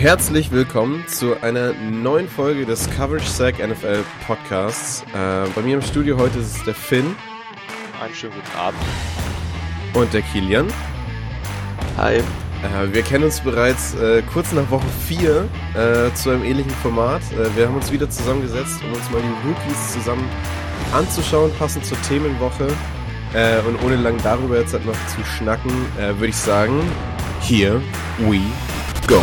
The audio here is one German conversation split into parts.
Herzlich willkommen zu einer neuen Folge des Coverage Sack NFL Podcasts. Äh, bei mir im Studio heute ist es der Finn. Einen schönen guten Abend. Und der Kilian. Hi. Äh, wir kennen uns bereits äh, kurz nach Woche 4 äh, zu einem ähnlichen Format. Äh, wir haben uns wieder zusammengesetzt, um uns mal die Rookies zusammen anzuschauen, passend zur Themenwoche. Äh, und ohne lang darüber jetzt halt noch zu schnacken, würde ich sagen, here we go.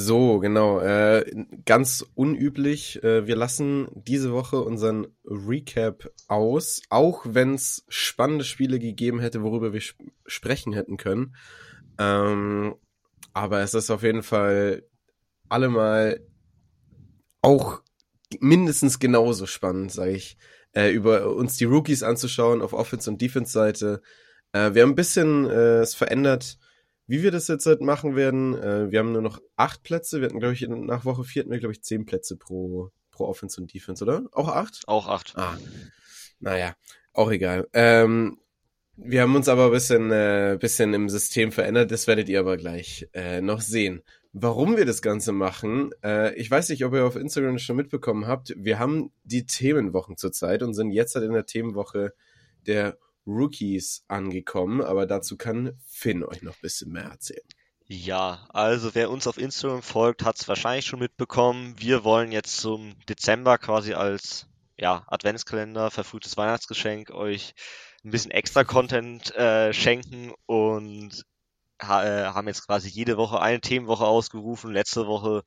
So, genau. Äh, ganz unüblich. Äh, wir lassen diese Woche unseren Recap aus, auch wenn es spannende Spiele gegeben hätte, worüber wir sp sprechen hätten können. Ähm, aber es ist auf jeden Fall allemal auch mindestens genauso spannend, sage ich, äh, über uns die Rookies anzuschauen auf Offense- und Defense-Seite. Äh, wir haben ein bisschen äh, es verändert wie wir das jetzt halt machen werden, äh, wir haben nur noch acht Plätze. Wir hatten, glaube ich, nach Woche vier hatten wir, glaube ich, zehn Plätze pro, pro Offense und Defense, oder? Auch acht? Auch acht. Ah, naja, auch egal. Ähm, wir haben uns aber ein bisschen, äh, bisschen im System verändert, das werdet ihr aber gleich äh, noch sehen. Warum wir das Ganze machen, äh, ich weiß nicht, ob ihr auf Instagram schon mitbekommen habt, wir haben die Themenwochen zurzeit und sind jetzt halt in der Themenwoche der Rookies angekommen, aber dazu kann Finn euch noch ein bisschen mehr erzählen. Ja, also wer uns auf Instagram folgt, hat es wahrscheinlich schon mitbekommen. Wir wollen jetzt zum Dezember quasi als ja, Adventskalender, verfrühtes Weihnachtsgeschenk euch ein bisschen extra Content äh, schenken und ha äh, haben jetzt quasi jede Woche eine Themenwoche ausgerufen. Letzte Woche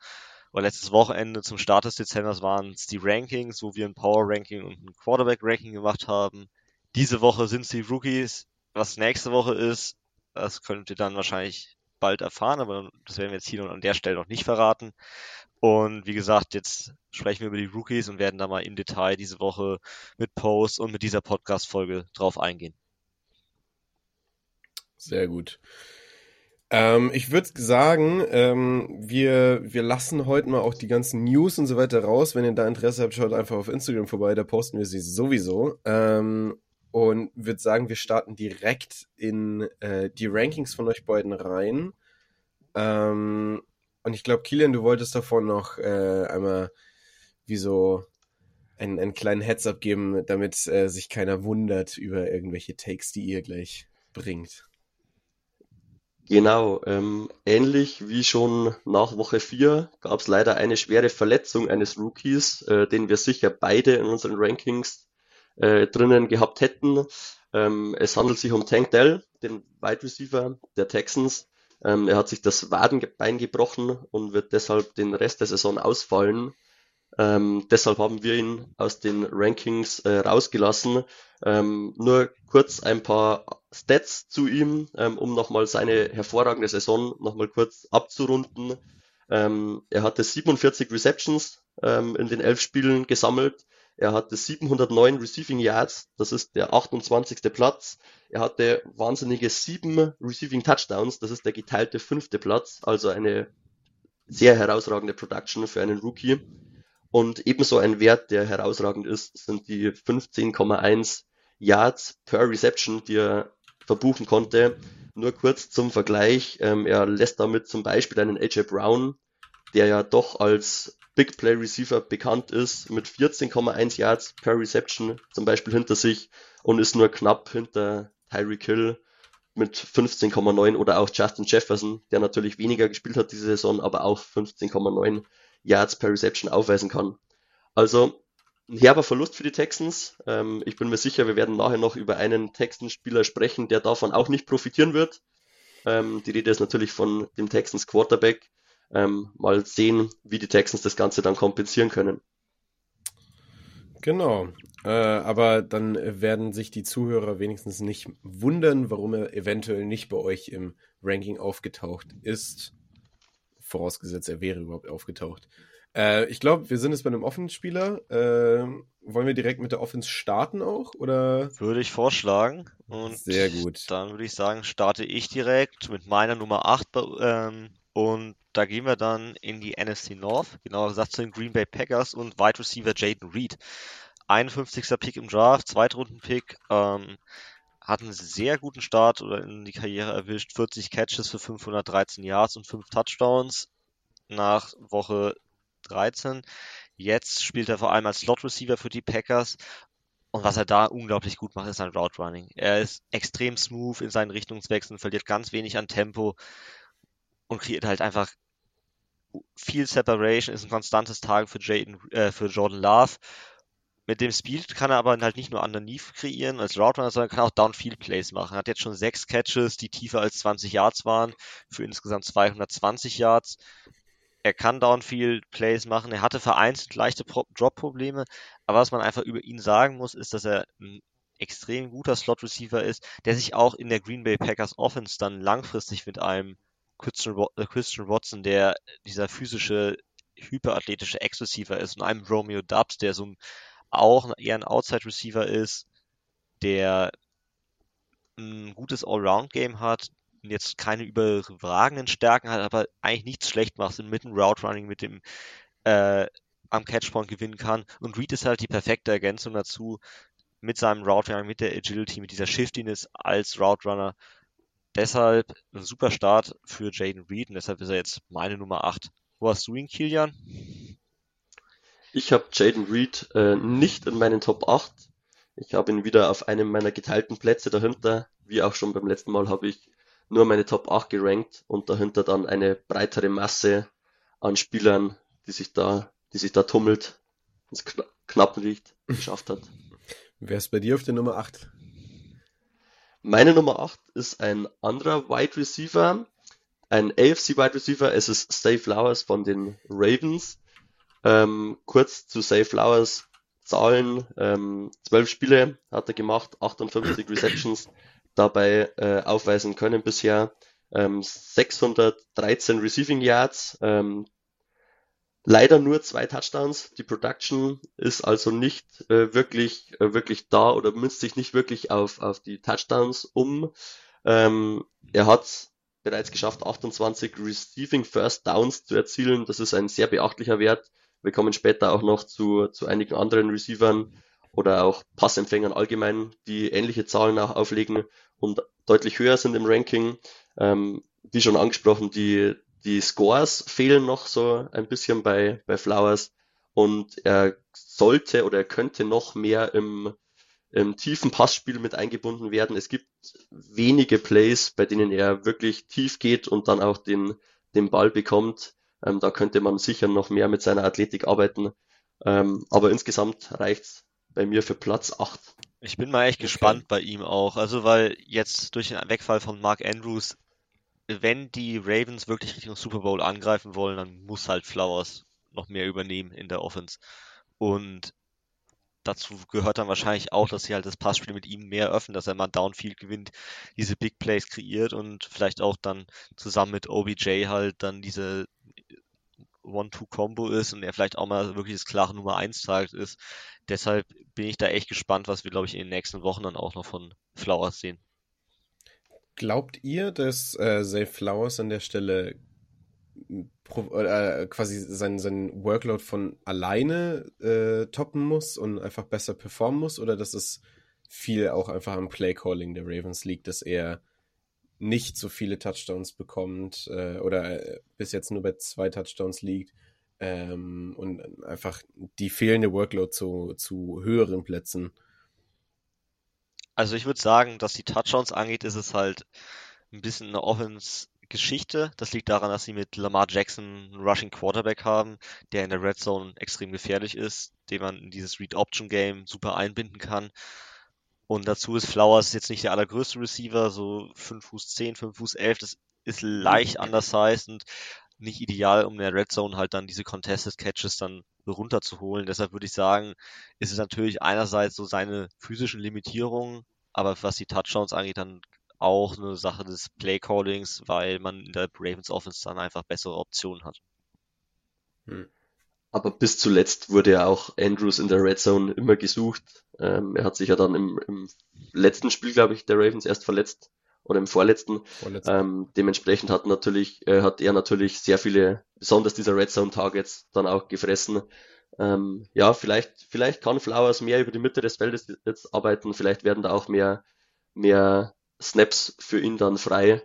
oder letztes Wochenende zum Start des Dezembers waren es die Rankings, wo wir ein Power Ranking und ein Quarterback Ranking gemacht haben. Diese Woche sind es die Rookies. Was nächste Woche ist, das könnt ihr dann wahrscheinlich bald erfahren, aber das werden wir jetzt hier und an der Stelle noch nicht verraten. Und wie gesagt, jetzt sprechen wir über die Rookies und werden da mal im Detail diese Woche mit Posts und mit dieser Podcast-Folge drauf eingehen. Sehr gut. Ähm, ich würde sagen, ähm, wir, wir lassen heute mal auch die ganzen News und so weiter raus. Wenn ihr da Interesse habt, schaut einfach auf Instagram vorbei, da posten wir sie sowieso. Ähm, und würde sagen, wir starten direkt in äh, die Rankings von euch beiden rein. Ähm, und ich glaube, Kilian, du wolltest davon noch äh, einmal wie so einen, einen kleinen Heads-up geben, damit äh, sich keiner wundert über irgendwelche Takes, die ihr gleich bringt. Genau, ähm, ähnlich wie schon nach Woche 4 gab es leider eine schwere Verletzung eines Rookies, äh, den wir sicher beide in unseren Rankings äh, drinnen gehabt hätten. Ähm, es handelt sich um Tank Dell, den Wide Receiver der Texans. Ähm, er hat sich das Wadenbein gebrochen und wird deshalb den Rest der Saison ausfallen. Ähm, deshalb haben wir ihn aus den Rankings äh, rausgelassen. Ähm, nur kurz ein paar Stats zu ihm, ähm, um nochmal seine hervorragende Saison nochmal kurz abzurunden. Ähm, er hatte 47 Receptions ähm, in den elf Spielen gesammelt. Er hatte 709 Receiving Yards, das ist der 28. Platz. Er hatte wahnsinnige sieben Receiving Touchdowns, das ist der geteilte fünfte Platz, also eine sehr herausragende Production für einen Rookie. Und ebenso ein Wert, der herausragend ist, sind die 15,1 Yards per Reception, die er verbuchen konnte. Nur kurz zum Vergleich, ähm, er lässt damit zum Beispiel einen AJ Brown, der ja doch als Big Play Receiver bekannt ist, mit 14,1 Yards per Reception zum Beispiel hinter sich und ist nur knapp hinter Tyreek Hill mit 15,9 oder auch Justin Jefferson, der natürlich weniger gespielt hat diese Saison, aber auch 15,9 Yards per Reception aufweisen kann. Also ein herber Verlust für die Texans. Ähm, ich bin mir sicher, wir werden nachher noch über einen Texans-Spieler sprechen, der davon auch nicht profitieren wird. Ähm, die Rede ist natürlich von dem Texans Quarterback ähm, mal sehen, wie die Texans das Ganze dann kompensieren können. Genau. Äh, aber dann werden sich die Zuhörer wenigstens nicht wundern, warum er eventuell nicht bei euch im Ranking aufgetaucht ist. Vorausgesetzt, er wäre überhaupt aufgetaucht. Äh, ich glaube, wir sind jetzt bei einem Offenspieler. Äh, wollen wir direkt mit der Offense starten auch? Oder? Würde ich vorschlagen. Und Sehr gut. Dann würde ich sagen, starte ich direkt mit meiner Nummer 8 ähm, Und da gehen wir dann in die NFC North, genauer gesagt zu den Green Bay Packers und Wide Receiver Jaden Reed. 51. Pick im Draft, Zweitrunden-Pick, ähm, hat einen sehr guten Start oder in die Karriere erwischt. 40 Catches für 513 Yards und 5 Touchdowns nach Woche 13. Jetzt spielt er vor allem als Slot Receiver für die Packers. Und was er da unglaublich gut macht, ist sein Route Running. Er ist extrem smooth in seinen Richtungswechseln, verliert ganz wenig an Tempo und kreiert halt einfach viel Separation, ist ein konstantes Target für, Jaden, äh, für Jordan Love. Mit dem Speed kann er aber halt nicht nur underneath kreieren als Route sondern kann auch Downfield Plays machen. Er hat jetzt schon sechs Catches, die tiefer als 20 Yards waren, für insgesamt 220 Yards. Er kann Downfield Plays machen. Er hatte vereinzelt leichte Drop-Probleme. Aber was man einfach über ihn sagen muss, ist, dass er ein extrem guter Slot Receiver ist, der sich auch in der Green Bay Packers Offense dann langfristig mit einem Christian, äh, Christian Watson, der dieser physische, hyperathletische Ex-Receiver ist und einem Romeo Dubs, der so auch eher ein Outside-Receiver ist, der ein gutes Allround-Game hat, jetzt keine überragenden Stärken hat, aber eigentlich nichts schlecht macht und mit dem Route Running, mit dem äh, am Catchpoint gewinnen kann. Und Reed ist halt die perfekte Ergänzung dazu mit seinem Route Running, mit der Agility, mit dieser Shiftiness als Route Runner. Deshalb ein super Start für Jaden Reed und deshalb ist er jetzt meine Nummer 8. Wo hast du ihn, Kilian? Ich habe Jaden Reed äh, nicht in meinen Top 8. Ich habe ihn wieder auf einem meiner geteilten Plätze dahinter. Wie auch schon beim letzten Mal habe ich nur meine Top 8 gerankt und dahinter dann eine breitere Masse an Spielern, die sich da, die sich da tummelt, ins Kna Knappen liegt, geschafft hat. Wer ist bei dir auf der Nummer 8? Meine Nummer 8 ist ein anderer Wide Receiver, ein AFC Wide Receiver. Es ist Say Flowers von den Ravens. Ähm, kurz zu Say Flowers Zahlen. Ähm, 12 Spiele hat er gemacht, 58 Receptions, dabei äh, aufweisen können bisher. Ähm, 613 Receiving Yards, ähm, leider nur zwei Touchdowns. Die Production ist also nicht äh, wirklich, äh, wirklich da oder münzt sich nicht wirklich auf, auf die Touchdowns um. Ähm, er hat bereits geschafft, 28 Receiving First Downs zu erzielen. Das ist ein sehr beachtlicher Wert. Wir kommen später auch noch zu, zu einigen anderen Receivern oder auch Passempfängern allgemein, die ähnliche Zahlen auch auflegen und deutlich höher sind im Ranking. Ähm, wie schon angesprochen, die, die Scores fehlen noch so ein bisschen bei, bei Flowers und er sollte oder er könnte noch mehr im, im tiefen Passspiel mit eingebunden werden. Es gibt wenige Plays, bei denen er wirklich tief geht und dann auch den, den Ball bekommt. Ähm, da könnte man sicher noch mehr mit seiner Athletik arbeiten. Ähm, aber insgesamt reicht's bei mir für Platz 8. Ich bin mal echt okay. gespannt bei ihm auch. Also, weil jetzt durch den Wegfall von Mark Andrews, wenn die Ravens wirklich Richtung Super Bowl angreifen wollen, dann muss halt Flowers noch mehr übernehmen in der Offense. Und dazu gehört dann wahrscheinlich auch, dass sie halt das Passspiel mit ihm mehr öffnen, dass er mal Downfield gewinnt, diese Big Plays kreiert und vielleicht auch dann zusammen mit OBJ halt dann diese One-Two-Combo ist und er vielleicht auch mal wirklich das klare Nummer 1 Target ist. Deshalb bin ich da echt gespannt, was wir, glaube ich, in den nächsten Wochen dann auch noch von Flowers sehen. Glaubt ihr, dass äh, Zay Flowers an der Stelle äh, quasi sein, sein Workload von alleine äh, toppen muss und einfach besser performen muss oder dass es viel auch einfach am Playcalling der Ravens liegt, dass er nicht so viele Touchdowns bekommt äh, oder äh, bis jetzt nur bei zwei Touchdowns liegt ähm, und einfach die fehlende Workload zu, zu höheren Plätzen. Also ich würde sagen, dass die Touchdowns angeht, ist es halt ein bisschen eine Offense-Geschichte. Das liegt daran, dass sie mit Lamar Jackson einen Rushing Quarterback haben, der in der Red Zone extrem gefährlich ist, den man in dieses Read-Option-Game super einbinden kann. Und dazu ist Flowers jetzt nicht der allergrößte Receiver, so 5 Fuß 10, 5 Fuß 11, das ist leicht undersized und nicht ideal, um in der Red Zone halt dann diese Contested Catches dann runterzuholen. Deshalb würde ich sagen, ist es natürlich einerseits so seine physischen Limitierungen, aber was die Touchdowns angeht, dann auch eine Sache des Playcallings, weil man in der Ravens Offense dann einfach bessere Optionen hat. Hm. Aber bis zuletzt wurde ja auch Andrews in der Red Zone immer gesucht. Ähm, er hat sich ja dann im, im letzten Spiel, glaube ich, der Ravens erst verletzt oder im vorletzten. vorletzten. Ähm, dementsprechend hat natürlich, äh, hat er natürlich sehr viele, besonders dieser Red Zone Targets dann auch gefressen. Ähm, ja, vielleicht, vielleicht kann Flowers mehr über die Mitte des Feldes jetzt arbeiten, vielleicht werden da auch mehr, mehr Snaps für ihn dann frei.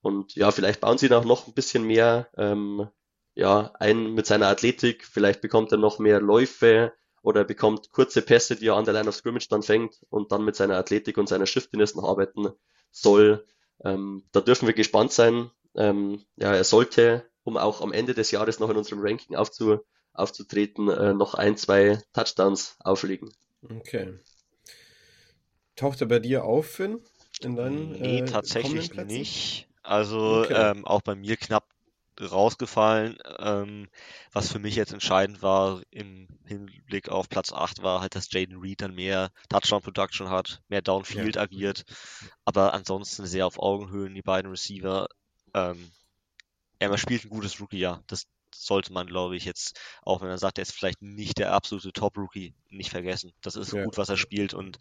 Und ja, vielleicht bauen sie ihn auch noch ein bisschen mehr ähm, ja, ein mit seiner Athletik. Vielleicht bekommt er noch mehr Läufe oder bekommt kurze Pässe, die er an der Line of Scrimmage dann fängt und dann mit seiner Athletik und seiner Shiftiness noch arbeiten soll. Ähm, da dürfen wir gespannt sein. Ähm, ja, er sollte, um auch am Ende des Jahres noch in unserem Ranking aufzu, aufzutreten, äh, noch ein, zwei Touchdowns auflegen. Okay. Taucht er bei dir auf, Finn? In deinen, nee, äh, tatsächlich nicht. Also okay. ähm, auch bei mir knapp rausgefallen. Ähm, was für mich jetzt entscheidend war im Hinblick auf Platz 8 war halt, dass Jaden Reed dann mehr Touchdown Production hat, mehr Downfield ja. agiert, aber ansonsten sehr auf Augenhöhen die beiden Receiver. Ähm, er spielt ein gutes Rookie-Jahr. Das sollte man, glaube ich, jetzt, auch wenn er sagt, er ist vielleicht nicht der absolute Top-Rookie, nicht vergessen. Das ist ja. gut, was er spielt und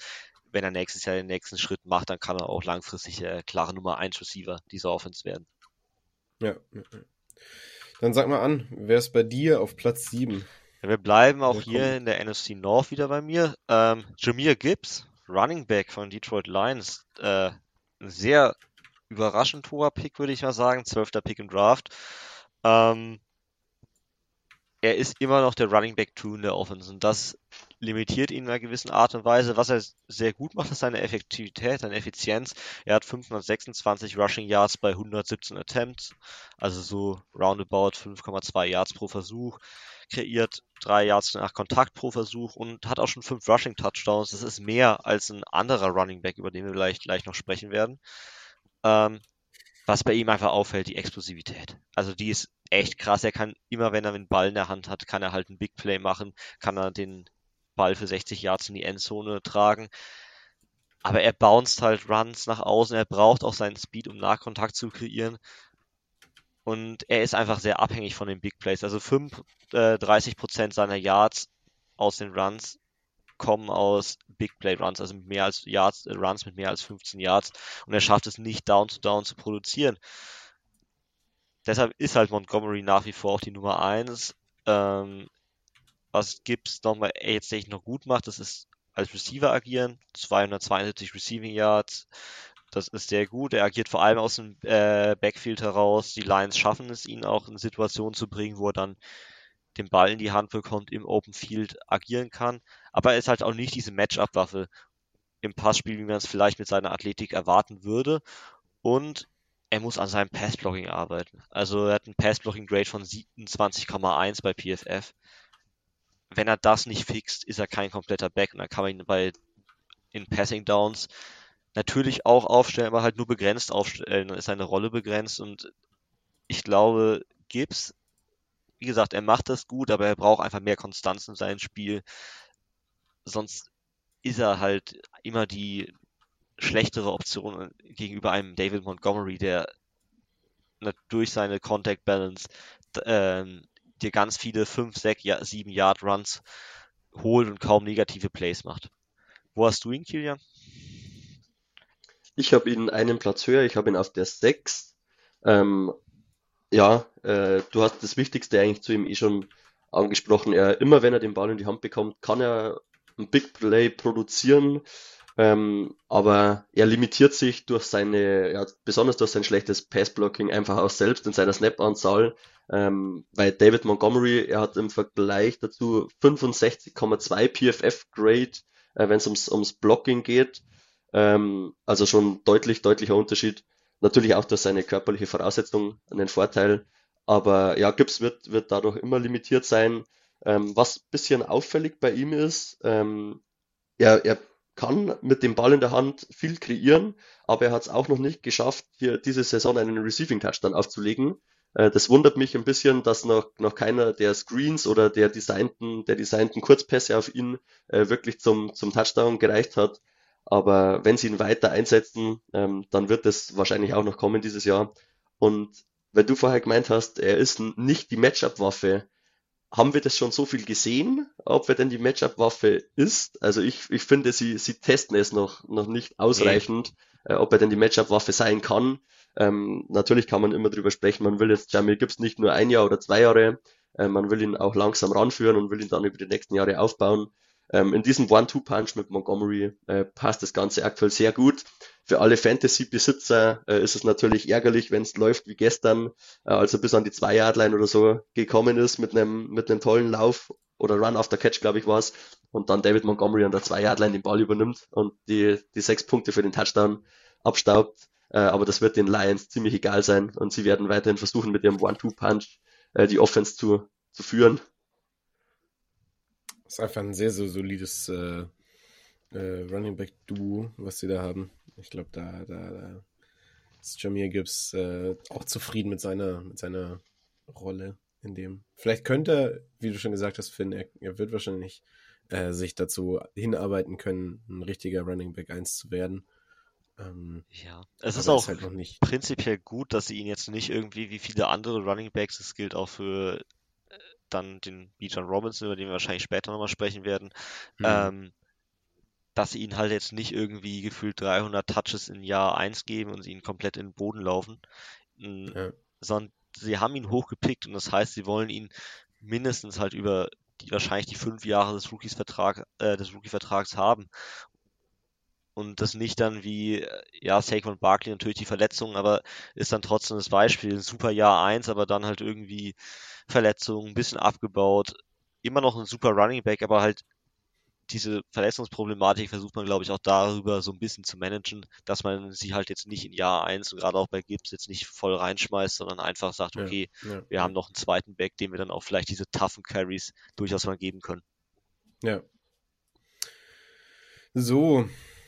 wenn er nächstes Jahr den nächsten Schritt macht, dann kann er auch langfristig der klare Nummer 1 Receiver dieser Offense werden. Ja, dann sag mal an, wer ist bei dir auf Platz 7? Ja, wir bleiben auch hier in der NFC North wieder bei mir. Ähm, Jameer Gibbs, Running Back von Detroit Lions. Äh, ein sehr überraschend hoher Pick, würde ich mal sagen. Zwölfter Pick im Draft. Ähm, er ist immer noch der Running Back 2 in der Offense und das limitiert ihn in einer gewissen Art und Weise. Was er sehr gut macht, ist seine Effektivität, seine Effizienz. Er hat 526 Rushing Yards bei 117 Attempts, also so roundabout 5,2 Yards pro Versuch, kreiert 3 Yards nach Kontakt pro Versuch und hat auch schon 5 Rushing Touchdowns. Das ist mehr als ein anderer Running Back, über den wir gleich, gleich noch sprechen werden. Ähm, was bei ihm einfach auffällt, die Explosivität. Also die ist echt krass. Er kann immer, wenn er den Ball in der Hand hat, kann er halt einen Big Play machen, kann er den Ball für 60 Yards in die Endzone tragen. Aber er bounced halt Runs nach außen. Er braucht auch seinen Speed, um Nahkontakt zu kreieren. Und er ist einfach sehr abhängig von den Big Plays. Also 5, äh, 30% seiner Yards aus den Runs kommen aus Big Play Runs, also mehr als Yards, äh, Runs mit mehr als 15 Yards. Und er schafft es nicht, Down to Down zu produzieren. Deshalb ist halt Montgomery nach wie vor auch die Nummer 1. Ähm, was Gibbs nochmal jetzt noch gut macht, das ist als Receiver agieren. 272 Receiving Yards. Das ist sehr gut. Er agiert vor allem aus dem äh, Backfield heraus. Die Lions schaffen es, ihn auch in Situationen zu bringen, wo er dann den Ball in die Hand bekommt, im Open Field agieren kann. Aber er ist halt auch nicht diese Matchup-Waffe im Passspiel, wie man es vielleicht mit seiner Athletik erwarten würde. Und er muss an seinem Passblocking arbeiten. Also er hat ein Passblocking-Grade von 27,1 bei PFF. Wenn er das nicht fixt, ist er kein kompletter Back und dann kann man ihn bei in Passing Downs natürlich auch aufstellen, aber halt nur begrenzt aufstellen. Dann ist seine Rolle begrenzt und ich glaube, Gibbs wie gesagt, er macht das gut, aber er braucht einfach mehr Konstanz in seinem Spiel. Sonst ist er halt immer die schlechtere Option gegenüber einem David Montgomery, der durch seine Contact Balance äh, dir ganz viele 5, 6, 7 Yard Runs holt und kaum negative Plays macht. Wo hast du ihn, Kilian? Ich habe ihn einen Platz höher, ich habe ihn auf der 6. Ähm, ja, äh, du hast das Wichtigste eigentlich zu ihm eh schon angesprochen. Er, immer wenn er den Ball in die Hand bekommt, kann er ein Big Play produzieren. Ähm, aber er limitiert sich durch seine, ja, besonders durch sein schlechtes Passblocking einfach auch selbst in seiner Snap-Anzahl. Ähm, weil David Montgomery, er hat im Vergleich dazu 65,2 PFF-Grade, äh, wenn es ums, ums Blocking geht. Ähm, also schon deutlich, deutlicher Unterschied. Natürlich auch durch seine körperliche Voraussetzung einen Vorteil. Aber ja, Gibbs wird, wird dadurch immer limitiert sein. Ähm, was bisschen auffällig bei ihm ist, ähm, er, er kann mit dem Ball in der Hand viel kreieren, aber er hat es auch noch nicht geschafft, hier diese Saison einen Receiving Touchdown aufzulegen. Äh, das wundert mich ein bisschen, dass noch, noch keiner der Screens oder der designten, der designten Kurzpässe auf ihn äh, wirklich zum, zum Touchdown gereicht hat. Aber wenn sie ihn weiter einsetzen, ähm, dann wird es wahrscheinlich auch noch kommen dieses Jahr. Und weil du vorher gemeint hast, er ist nicht die Matchup-Waffe, haben wir das schon so viel gesehen, ob er denn die Matchup-Waffe ist? Also ich, ich finde, sie, sie testen es noch, noch nicht ausreichend, nee. äh, ob er denn die Matchup-Waffe sein kann. Ähm, natürlich kann man immer drüber sprechen, man will jetzt Jamil Gibbs nicht nur ein Jahr oder zwei Jahre, äh, man will ihn auch langsam ranführen und will ihn dann über die nächsten Jahre aufbauen. Ähm, in diesem One-Two-Punch mit Montgomery äh, passt das Ganze aktuell sehr gut. Für alle Fantasy-Besitzer äh, ist es natürlich ärgerlich, wenn es läuft wie gestern, äh, als er bis an die Zwei-Yard-Line oder so gekommen ist mit einem mit einem tollen Lauf oder Run after Catch, glaube ich, war es, und dann David Montgomery an der Zwei-Yard-Line den Ball übernimmt und die, die sechs Punkte für den Touchdown abstaubt. Äh, aber das wird den Lions ziemlich egal sein und sie werden weiterhin versuchen, mit ihrem One-Two-Punch äh, die Offense zu, zu führen ist einfach ein sehr, sehr solides äh, äh, Running Back Duo, was sie da haben. Ich glaube, da, da, da ist Jamir Gibbs äh, auch zufrieden mit seiner, mit seiner Rolle in dem. Vielleicht könnte, wie du schon gesagt hast, Finn, er, er wird wahrscheinlich äh, sich dazu hinarbeiten können, ein richtiger Running Back 1 zu werden. Ähm, ja, es ist auch ist halt prinzipiell gut, dass sie ihn jetzt nicht irgendwie wie viele andere Running Backs, das gilt auch für dann den Bijan Robinson, über den wir wahrscheinlich später nochmal sprechen werden, mhm. ähm, dass sie ihn halt jetzt nicht irgendwie gefühlt 300 Touches in Jahr 1 geben und sie ihn komplett in den Boden laufen, ja. sondern sie haben ihn hochgepickt und das heißt, sie wollen ihn mindestens halt über die wahrscheinlich die fünf Jahre des Rookies Vertrag, äh, des Rookie-Vertrags haben. Und das nicht dann wie, ja, Saquon Barkley natürlich die Verletzungen, aber ist dann trotzdem das Beispiel. Ein super Jahr 1, aber dann halt irgendwie Verletzungen, ein bisschen abgebaut. Immer noch ein super Running Back, aber halt diese Verletzungsproblematik versucht man, glaube ich, auch darüber so ein bisschen zu managen, dass man sie halt jetzt nicht in Jahr 1 und gerade auch bei Gibbs jetzt nicht voll reinschmeißt, sondern einfach sagt, okay, ja, ja, wir haben noch einen zweiten Back, dem wir dann auch vielleicht diese toughen Carries durchaus mal geben können. Ja. So,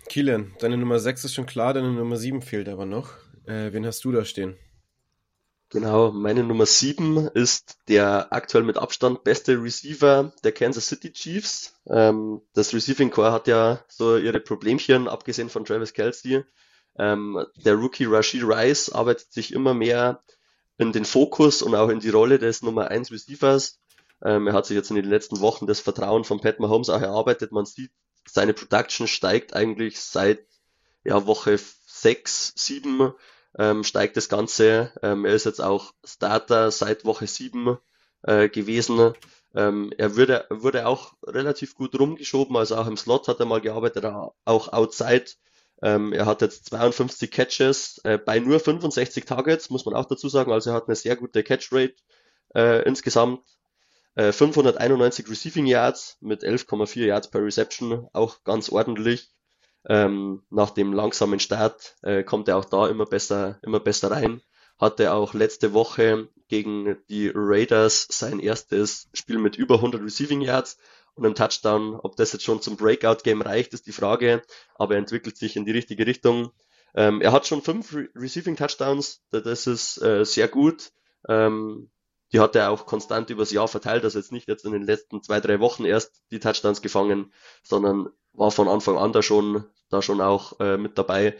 Kilian, deine Nummer 6 ist schon klar, deine Nummer 7 fehlt aber noch. Äh, wen hast du da stehen? Genau, meine Nummer sieben ist der aktuell mit Abstand beste Receiver der Kansas City Chiefs. Ähm, das Receiving Core hat ja so ihre Problemchen, abgesehen von Travis Kelsey. Ähm, der Rookie Rashid Rice arbeitet sich immer mehr in den Fokus und auch in die Rolle des Nummer 1 Receivers. Ähm, er hat sich jetzt in den letzten Wochen das Vertrauen von Pat Mahomes auch erarbeitet. Man sieht, seine Production steigt eigentlich seit ja, Woche 6, 7 ähm, steigt das Ganze. Ähm, er ist jetzt auch Starter seit Woche 7 äh, gewesen. Ähm, er wurde, wurde auch relativ gut rumgeschoben, also auch im Slot hat er mal gearbeitet, auch outside. Ähm, er hat jetzt 52 Catches äh, bei nur 65 Targets, muss man auch dazu sagen. Also er hat eine sehr gute Catch Rate äh, insgesamt. 591 äh, Receiving Yards mit 11,4 Yards per Reception, auch ganz ordentlich ähm, nach dem langsamen Start äh, kommt er auch da immer besser, immer besser rein. Hatte auch letzte Woche gegen die Raiders sein erstes Spiel mit über 100 Receiving Yards und einem Touchdown. Ob das jetzt schon zum Breakout-Game reicht, ist die Frage, aber er entwickelt sich in die richtige Richtung. Ähm, er hat schon fünf Re Receiving Touchdowns, das ist äh, sehr gut. Ähm, die hat er auch konstant übers Jahr verteilt, also jetzt nicht jetzt in den letzten zwei, drei Wochen erst die Touchdowns gefangen, sondern war von Anfang an da schon, da schon auch äh, mit dabei.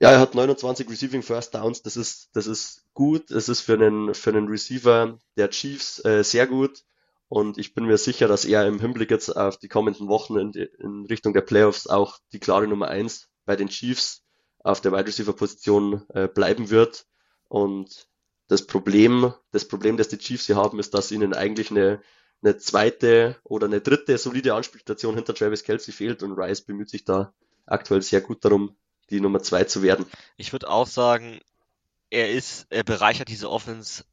Ja, er hat 29 Receiving First Downs, das ist, das ist gut, es ist für einen, für einen Receiver der Chiefs äh, sehr gut. Und ich bin mir sicher, dass er im Hinblick jetzt auf die kommenden Wochen in, in Richtung der Playoffs auch die klare Nummer eins bei den Chiefs auf der Wide Receiver Position äh, bleiben wird. Und das Problem, das Problem, das die Chiefs hier haben, ist, dass ihnen eigentlich eine, eine zweite oder eine dritte solide Anspielstation hinter Travis Kelsey fehlt und Rice bemüht sich da aktuell sehr gut darum, die Nummer zwei zu werden. Ich würde auch sagen, er ist, er bereichert diese Offense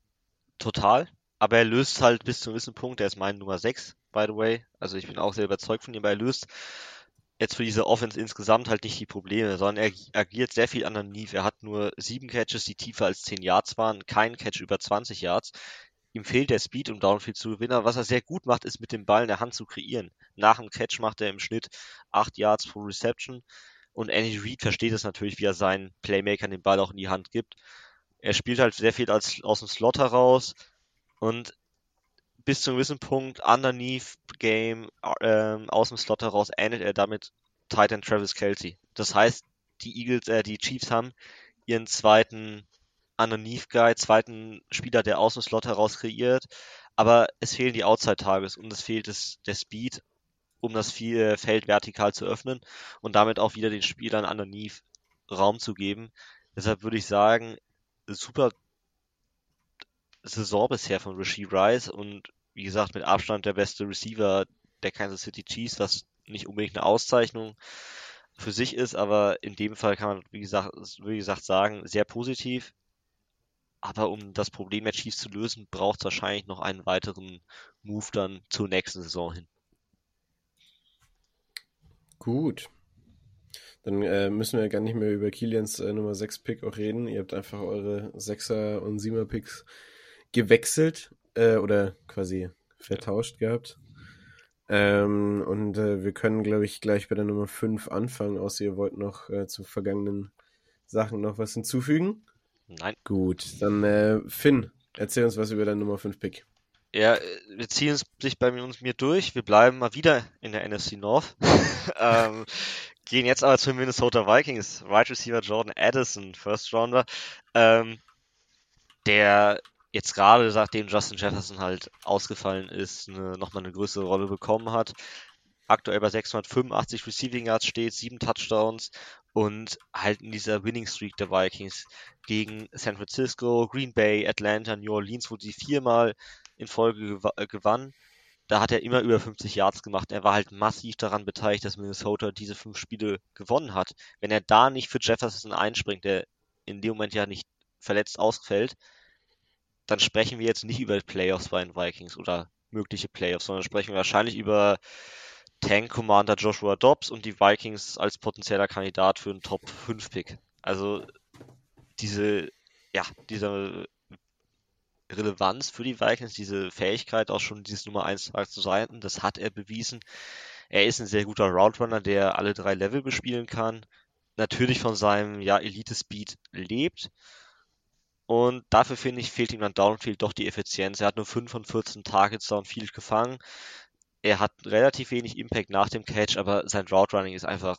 total, aber er löst halt bis zu einem gewissen Punkt, er ist mein Nummer 6, by the way. Also ich bin auch sehr überzeugt von ihm, er löst jetzt für diese Offense insgesamt halt nicht die Probleme, sondern er agiert sehr viel anonym. Er hat nur sieben Catches, die tiefer als zehn Yards waren, kein Catch über 20 Yards. Ihm fehlt der Speed, um Downfield zu gewinnen. Was er sehr gut macht, ist mit dem Ball in der Hand zu kreieren. Nach dem Catch macht er im Schnitt acht Yards pro Reception. Und Andy Reid versteht es natürlich, wie er seinen Playmakern den Ball auch in die Hand gibt. Er spielt halt sehr viel als, aus dem Slot heraus und bis zu einem gewissen Punkt underneath Game ähm, aus dem Slot heraus endet er damit Titan Travis Kelsey. Das heißt, die Eagles, äh, die Chiefs haben ihren zweiten underneath Guy, zweiten Spieler, der aus dem Slot heraus kreiert. Aber es fehlen die Outside-Tages und es fehlt es, der Speed, um das Feld vertikal zu öffnen und damit auch wieder den Spielern underneath Raum zu geben. Deshalb würde ich sagen, super Saison bisher von Rasheed Rice und wie gesagt mit Abstand der beste Receiver der Kansas City Chiefs, was nicht unbedingt eine Auszeichnung für sich ist, aber in dem Fall kann man, wie gesagt, wie gesagt sagen, sehr positiv. Aber um das Problem der Chiefs zu lösen, braucht es wahrscheinlich noch einen weiteren Move dann zur nächsten Saison hin. Gut. Dann äh, müssen wir gar nicht mehr über Kilians äh, Nummer 6 Pick auch reden. Ihr habt einfach eure 6er und 7er Picks gewechselt äh, oder quasi vertauscht gehabt. Ähm, und äh, wir können, glaube ich, gleich bei der Nummer 5 anfangen, außer ihr wollt noch äh, zu vergangenen Sachen noch was hinzufügen. Nein. Gut, dann äh, Finn, erzähl uns was über deinen Nummer 5 Pick. Ja, wir ziehen sich bei uns mir durch. Wir bleiben mal wieder in der NFC North. ähm, gehen jetzt aber zu den Minnesota Vikings. Right Receiver Jordan Addison, First Rounder. Ähm, der jetzt gerade, nachdem Justin Jefferson halt ausgefallen ist, eine, nochmal eine größere Rolle bekommen hat. Aktuell bei 685 Receiving Yards steht, sieben Touchdowns und halt in dieser Winning Streak der Vikings gegen San Francisco, Green Bay, Atlanta, New Orleans, wo sie viermal in Folge äh, gewann. Da hat er immer über 50 Yards gemacht. Er war halt massiv daran beteiligt, dass Minnesota diese fünf Spiele gewonnen hat. Wenn er da nicht für Jefferson einspringt, der in dem Moment ja nicht verletzt ausfällt, dann sprechen wir jetzt nicht über Playoffs bei den Vikings oder mögliche Playoffs, sondern sprechen wir wahrscheinlich über Tank Commander Joshua Dobbs und die Vikings als potenzieller Kandidat für einen Top 5 Pick. Also diese, ja, diese Relevanz für die Vikings, diese Fähigkeit auch schon dieses Nummer 1 zu sein, das hat er bewiesen. Er ist ein sehr guter Route Runner, der alle drei Level bespielen kann. Natürlich von seinem ja, Elite-Speed lebt und dafür finde ich, fehlt ihm dann Downfield doch die Effizienz. Er hat nur 5 von 14 Targets Downfield gefangen. Er hat relativ wenig Impact nach dem Catch, aber sein Route Running ist einfach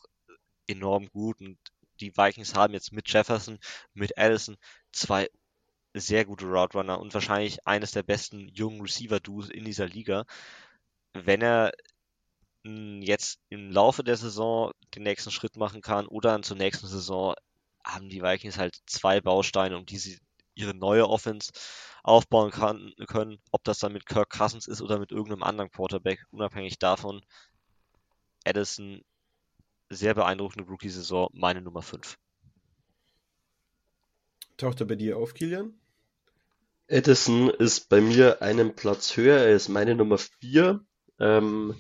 enorm gut. Und die Vikings haben jetzt mit Jefferson, mit Allison zwei sehr gute Route Runner und wahrscheinlich eines der besten jungen Receiver-Duos in dieser Liga. Wenn er jetzt im Laufe der Saison den nächsten Schritt machen kann oder zur nächsten Saison, haben die Vikings halt zwei Bausteine, um die sie ihre neue Offense aufbauen kann, können. Ob das dann mit Kirk Cousins ist oder mit irgendeinem anderen Quarterback, unabhängig davon. Addison, sehr beeindruckende Rookie-Saison, meine Nummer 5. Taucht er bei dir auf, Kilian? Edison ist bei mir einen Platz höher, er ist meine Nummer 4. Ähm,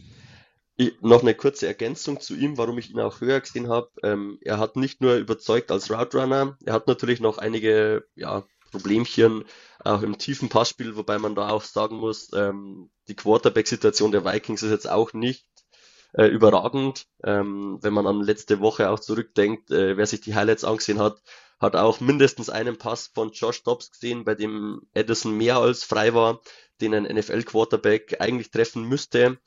ich, noch eine kurze Ergänzung zu ihm, warum ich ihn auch höher gesehen habe. Ähm, er hat nicht nur überzeugt als Route Runner, er hat natürlich noch einige ja, Problemchen auch im tiefen Passspiel, wobei man da auch sagen muss, ähm, die Quarterback-Situation der Vikings ist jetzt auch nicht äh, überragend. Ähm, wenn man an letzte Woche auch zurückdenkt, äh, wer sich die Highlights angesehen hat, hat auch mindestens einen Pass von Josh Dobbs gesehen, bei dem Edison mehr als frei war, den ein NFL-Quarterback eigentlich treffen müsste,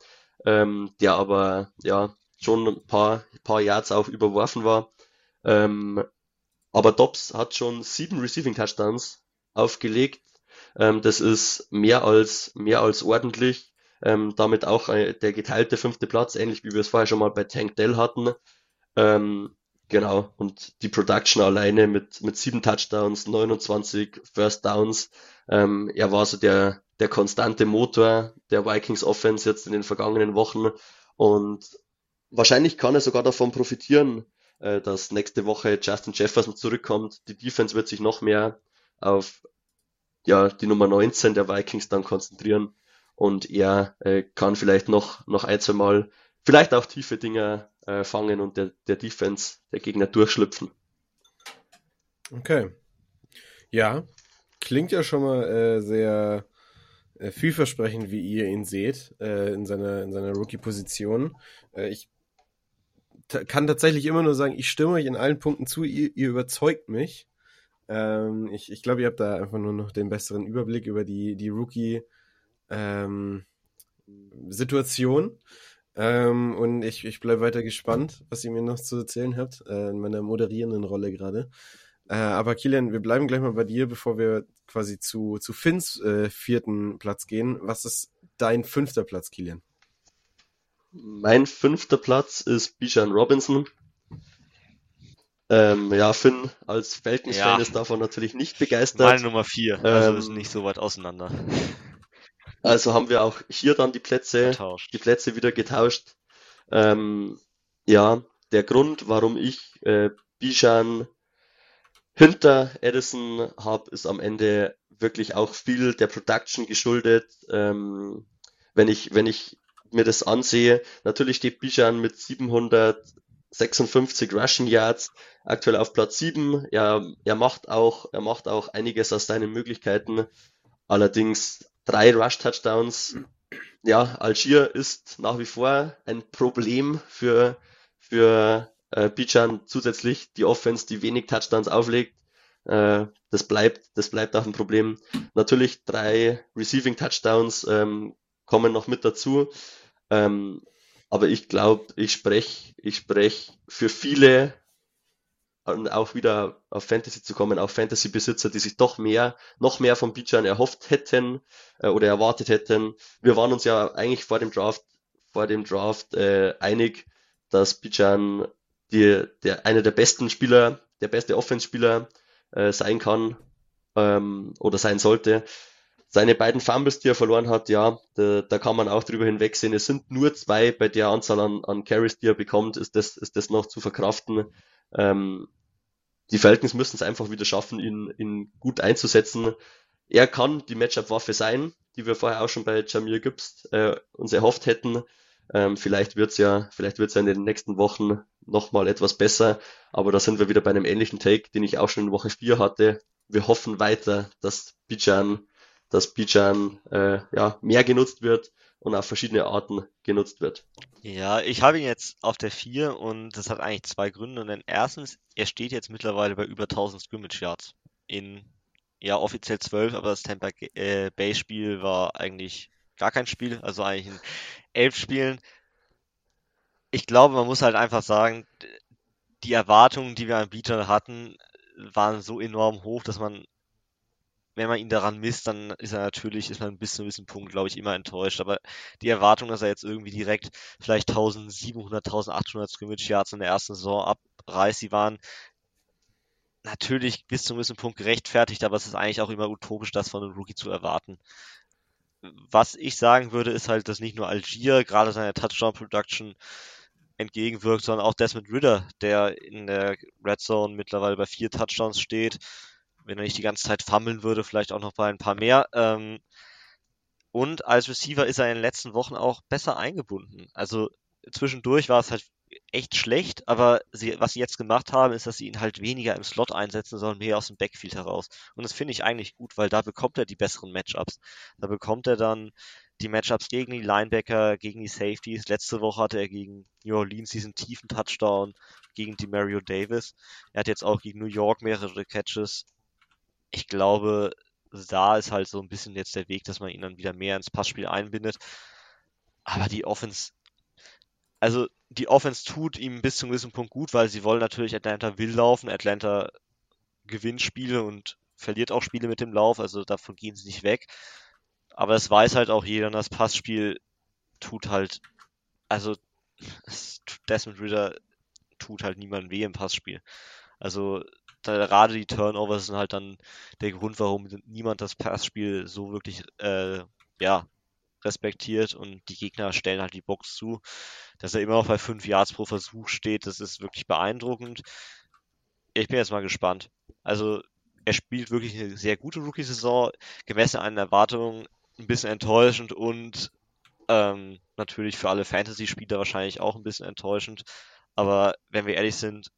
ähm, der aber ja schon ein paar, paar Yards auch überworfen war. Ähm, aber Dobbs hat schon sieben Receiving Touchdowns aufgelegt. Ähm, das ist mehr als, mehr als ordentlich. Ähm, damit auch äh, der geteilte fünfte Platz, ähnlich wie wir es vorher schon mal bei Tank Dell hatten. Ähm, genau. Und die Production alleine mit, mit sieben Touchdowns, 29 First Downs. Ähm, er war so der, der konstante Motor der Vikings Offense jetzt in den vergangenen Wochen. Und wahrscheinlich kann er sogar davon profitieren, äh, dass nächste Woche Justin Jefferson zurückkommt. Die Defense wird sich noch mehr auf ja, die Nummer 19 der Vikings dann konzentrieren und er äh, kann vielleicht noch, noch ein, zwei Mal vielleicht auch tiefe Dinge äh, fangen und der, der Defense der Gegner durchschlüpfen. Okay. Ja, klingt ja schon mal äh, sehr äh, vielversprechend, wie ihr ihn seht, äh, in seiner, in seiner Rookie-Position. Ich kann tatsächlich immer nur sagen, ich stimme euch in allen Punkten zu, ihr, ihr überzeugt mich. Ähm, ich ich glaube, ihr habt da einfach nur noch den besseren Überblick über die, die Rookie-Situation. Ähm, ähm, und ich, ich bleibe weiter gespannt, was ihr mir noch zu erzählen habt, äh, in meiner moderierenden Rolle gerade. Äh, aber Kilian, wir bleiben gleich mal bei dir, bevor wir quasi zu, zu Finns äh, vierten Platz gehen. Was ist dein fünfter Platz, Kilian? Mein fünfter Platz ist Bijan Robinson. Ähm, ja, Finn als Falcons-Fan Ja. ist davon natürlich nicht begeistert. Meine Nummer vier. Also Ähm, ist nicht so weit auseinander. Also haben wir auch hier dann die Plätze, Getauscht. die Plätze wieder getauscht. Ähm, ja, der Grund, warum ich äh, Bijan hinter Edison habe, ist am Ende wirklich auch viel der Production geschuldet. Ähm, wenn ich, wenn ich mir das ansehe, natürlich steht Bijan mit 756 Rushing Yards aktuell auf Platz 7. Er, er macht auch, er macht auch einiges aus seinen Möglichkeiten. Allerdings drei Rush Touchdowns. Ja, Algier ist nach wie vor ein Problem für, für äh, Bijan zusätzlich die Offense, die wenig Touchdowns auflegt. Äh, das bleibt, das bleibt auch ein Problem. Natürlich drei Receiving Touchdowns ähm, kommen noch mit dazu. Ähm, aber ich glaube, ich spreche ich sprech für viele und auch wieder auf Fantasy zu kommen, auch Fantasy-Besitzer, die sich doch mehr, noch mehr von Bijan erhofft hätten äh, oder erwartet hätten. Wir waren uns ja eigentlich vor dem Draft, vor dem Draft äh, einig, dass Bijan die, der, einer der besten Spieler, der beste Offense-Spieler äh, sein kann ähm, oder sein sollte. Seine beiden Fumbles, die er verloren hat, ja, da, da kann man auch drüber hinwegsehen. Es sind nur zwei bei der Anzahl an, an Carries, die er bekommt, ist das, ist das noch zu verkraften. Ähm, die Falcons müssen es einfach wieder schaffen, ihn, ihn gut einzusetzen. Er kann die Matchup-Waffe sein, die wir vorher auch schon bei Jamir Gibbs äh, uns erhofft hätten. Ähm, vielleicht wird's ja, vielleicht wird's ja in den nächsten Wochen nochmal etwas besser. Aber da sind wir wieder bei einem ähnlichen Take, den ich auch schon in Woche 4 hatte. Wir hoffen weiter, dass Bijan, dass Bijan äh, ja, mehr genutzt wird und auf verschiedene Arten genutzt wird. Ja, ich habe ihn jetzt auf der 4 und das hat eigentlich zwei Gründe. Denn erstens, er steht jetzt mittlerweile bei über 1000 Scrimmage Yards. In, ja, offiziell 12, aber das Tampa äh, Bay Spiel war eigentlich gar kein Spiel, also eigentlich in elf Spielen. Ich glaube, man muss halt einfach sagen, die Erwartungen, die wir an Beacher hatten, waren so enorm hoch, dass man, wenn man ihn daran misst, dann ist er natürlich, ist man bis zu einem gewissen Punkt, glaube ich, immer enttäuscht. Aber die Erwartung, dass er jetzt irgendwie direkt vielleicht 1700, 1800 Scrimmage Yards in der ersten Saison abreißt, die waren natürlich bis zu einem gewissen Punkt gerechtfertigt, aber es ist eigentlich auch immer utopisch, das von einem Rookie zu erwarten. Was ich sagen würde, ist halt, dass nicht nur Algier gerade seiner Touchdown Production entgegenwirkt, sondern auch Desmond Ritter, der in der Red Zone mittlerweile bei vier Touchdowns steht. Wenn er nicht die ganze Zeit fummeln würde, vielleicht auch noch bei ein paar mehr. Ähm, und als Receiver ist er in den letzten Wochen auch besser eingebunden. Also zwischendurch war es halt echt schlecht, aber sie, was sie jetzt gemacht haben, ist, dass sie ihn halt weniger im Slot einsetzen, sondern mehr aus dem Backfield heraus. Und das finde ich eigentlich gut, weil da bekommt er die besseren Matchups. Da bekommt er dann die Matchups gegen die Linebacker, gegen die Safeties. Letzte Woche hatte er gegen New Orleans diesen tiefen Touchdown, gegen die Mario Davis. Er hat jetzt auch gegen New York mehrere Catches. Ich glaube, da ist halt so ein bisschen jetzt der Weg, dass man ihn dann wieder mehr ins Passspiel einbindet. Aber die Offense, also die Offense tut ihm bis zu einem gewissen Punkt gut, weil sie wollen natürlich, Atlanta will laufen, Atlanta gewinnt Spiele und verliert auch Spiele mit dem Lauf, also davon gehen sie nicht weg. Aber es weiß halt auch jeder, das Passspiel tut halt, also Desmond Ritter tut halt niemandem weh im Passspiel. Also gerade die Turnovers sind halt dann der Grund, warum niemand das Passspiel so wirklich äh, ja, respektiert und die Gegner stellen halt die Box zu. Dass er immer noch bei 5 Yards pro Versuch steht, das ist wirklich beeindruckend. Ich bin jetzt mal gespannt. Also er spielt wirklich eine sehr gute Rookie-Saison, gemessen an Erwartungen ein bisschen enttäuschend und ähm, natürlich für alle Fantasy-Spieler wahrscheinlich auch ein bisschen enttäuschend. Aber wenn wir ehrlich sind,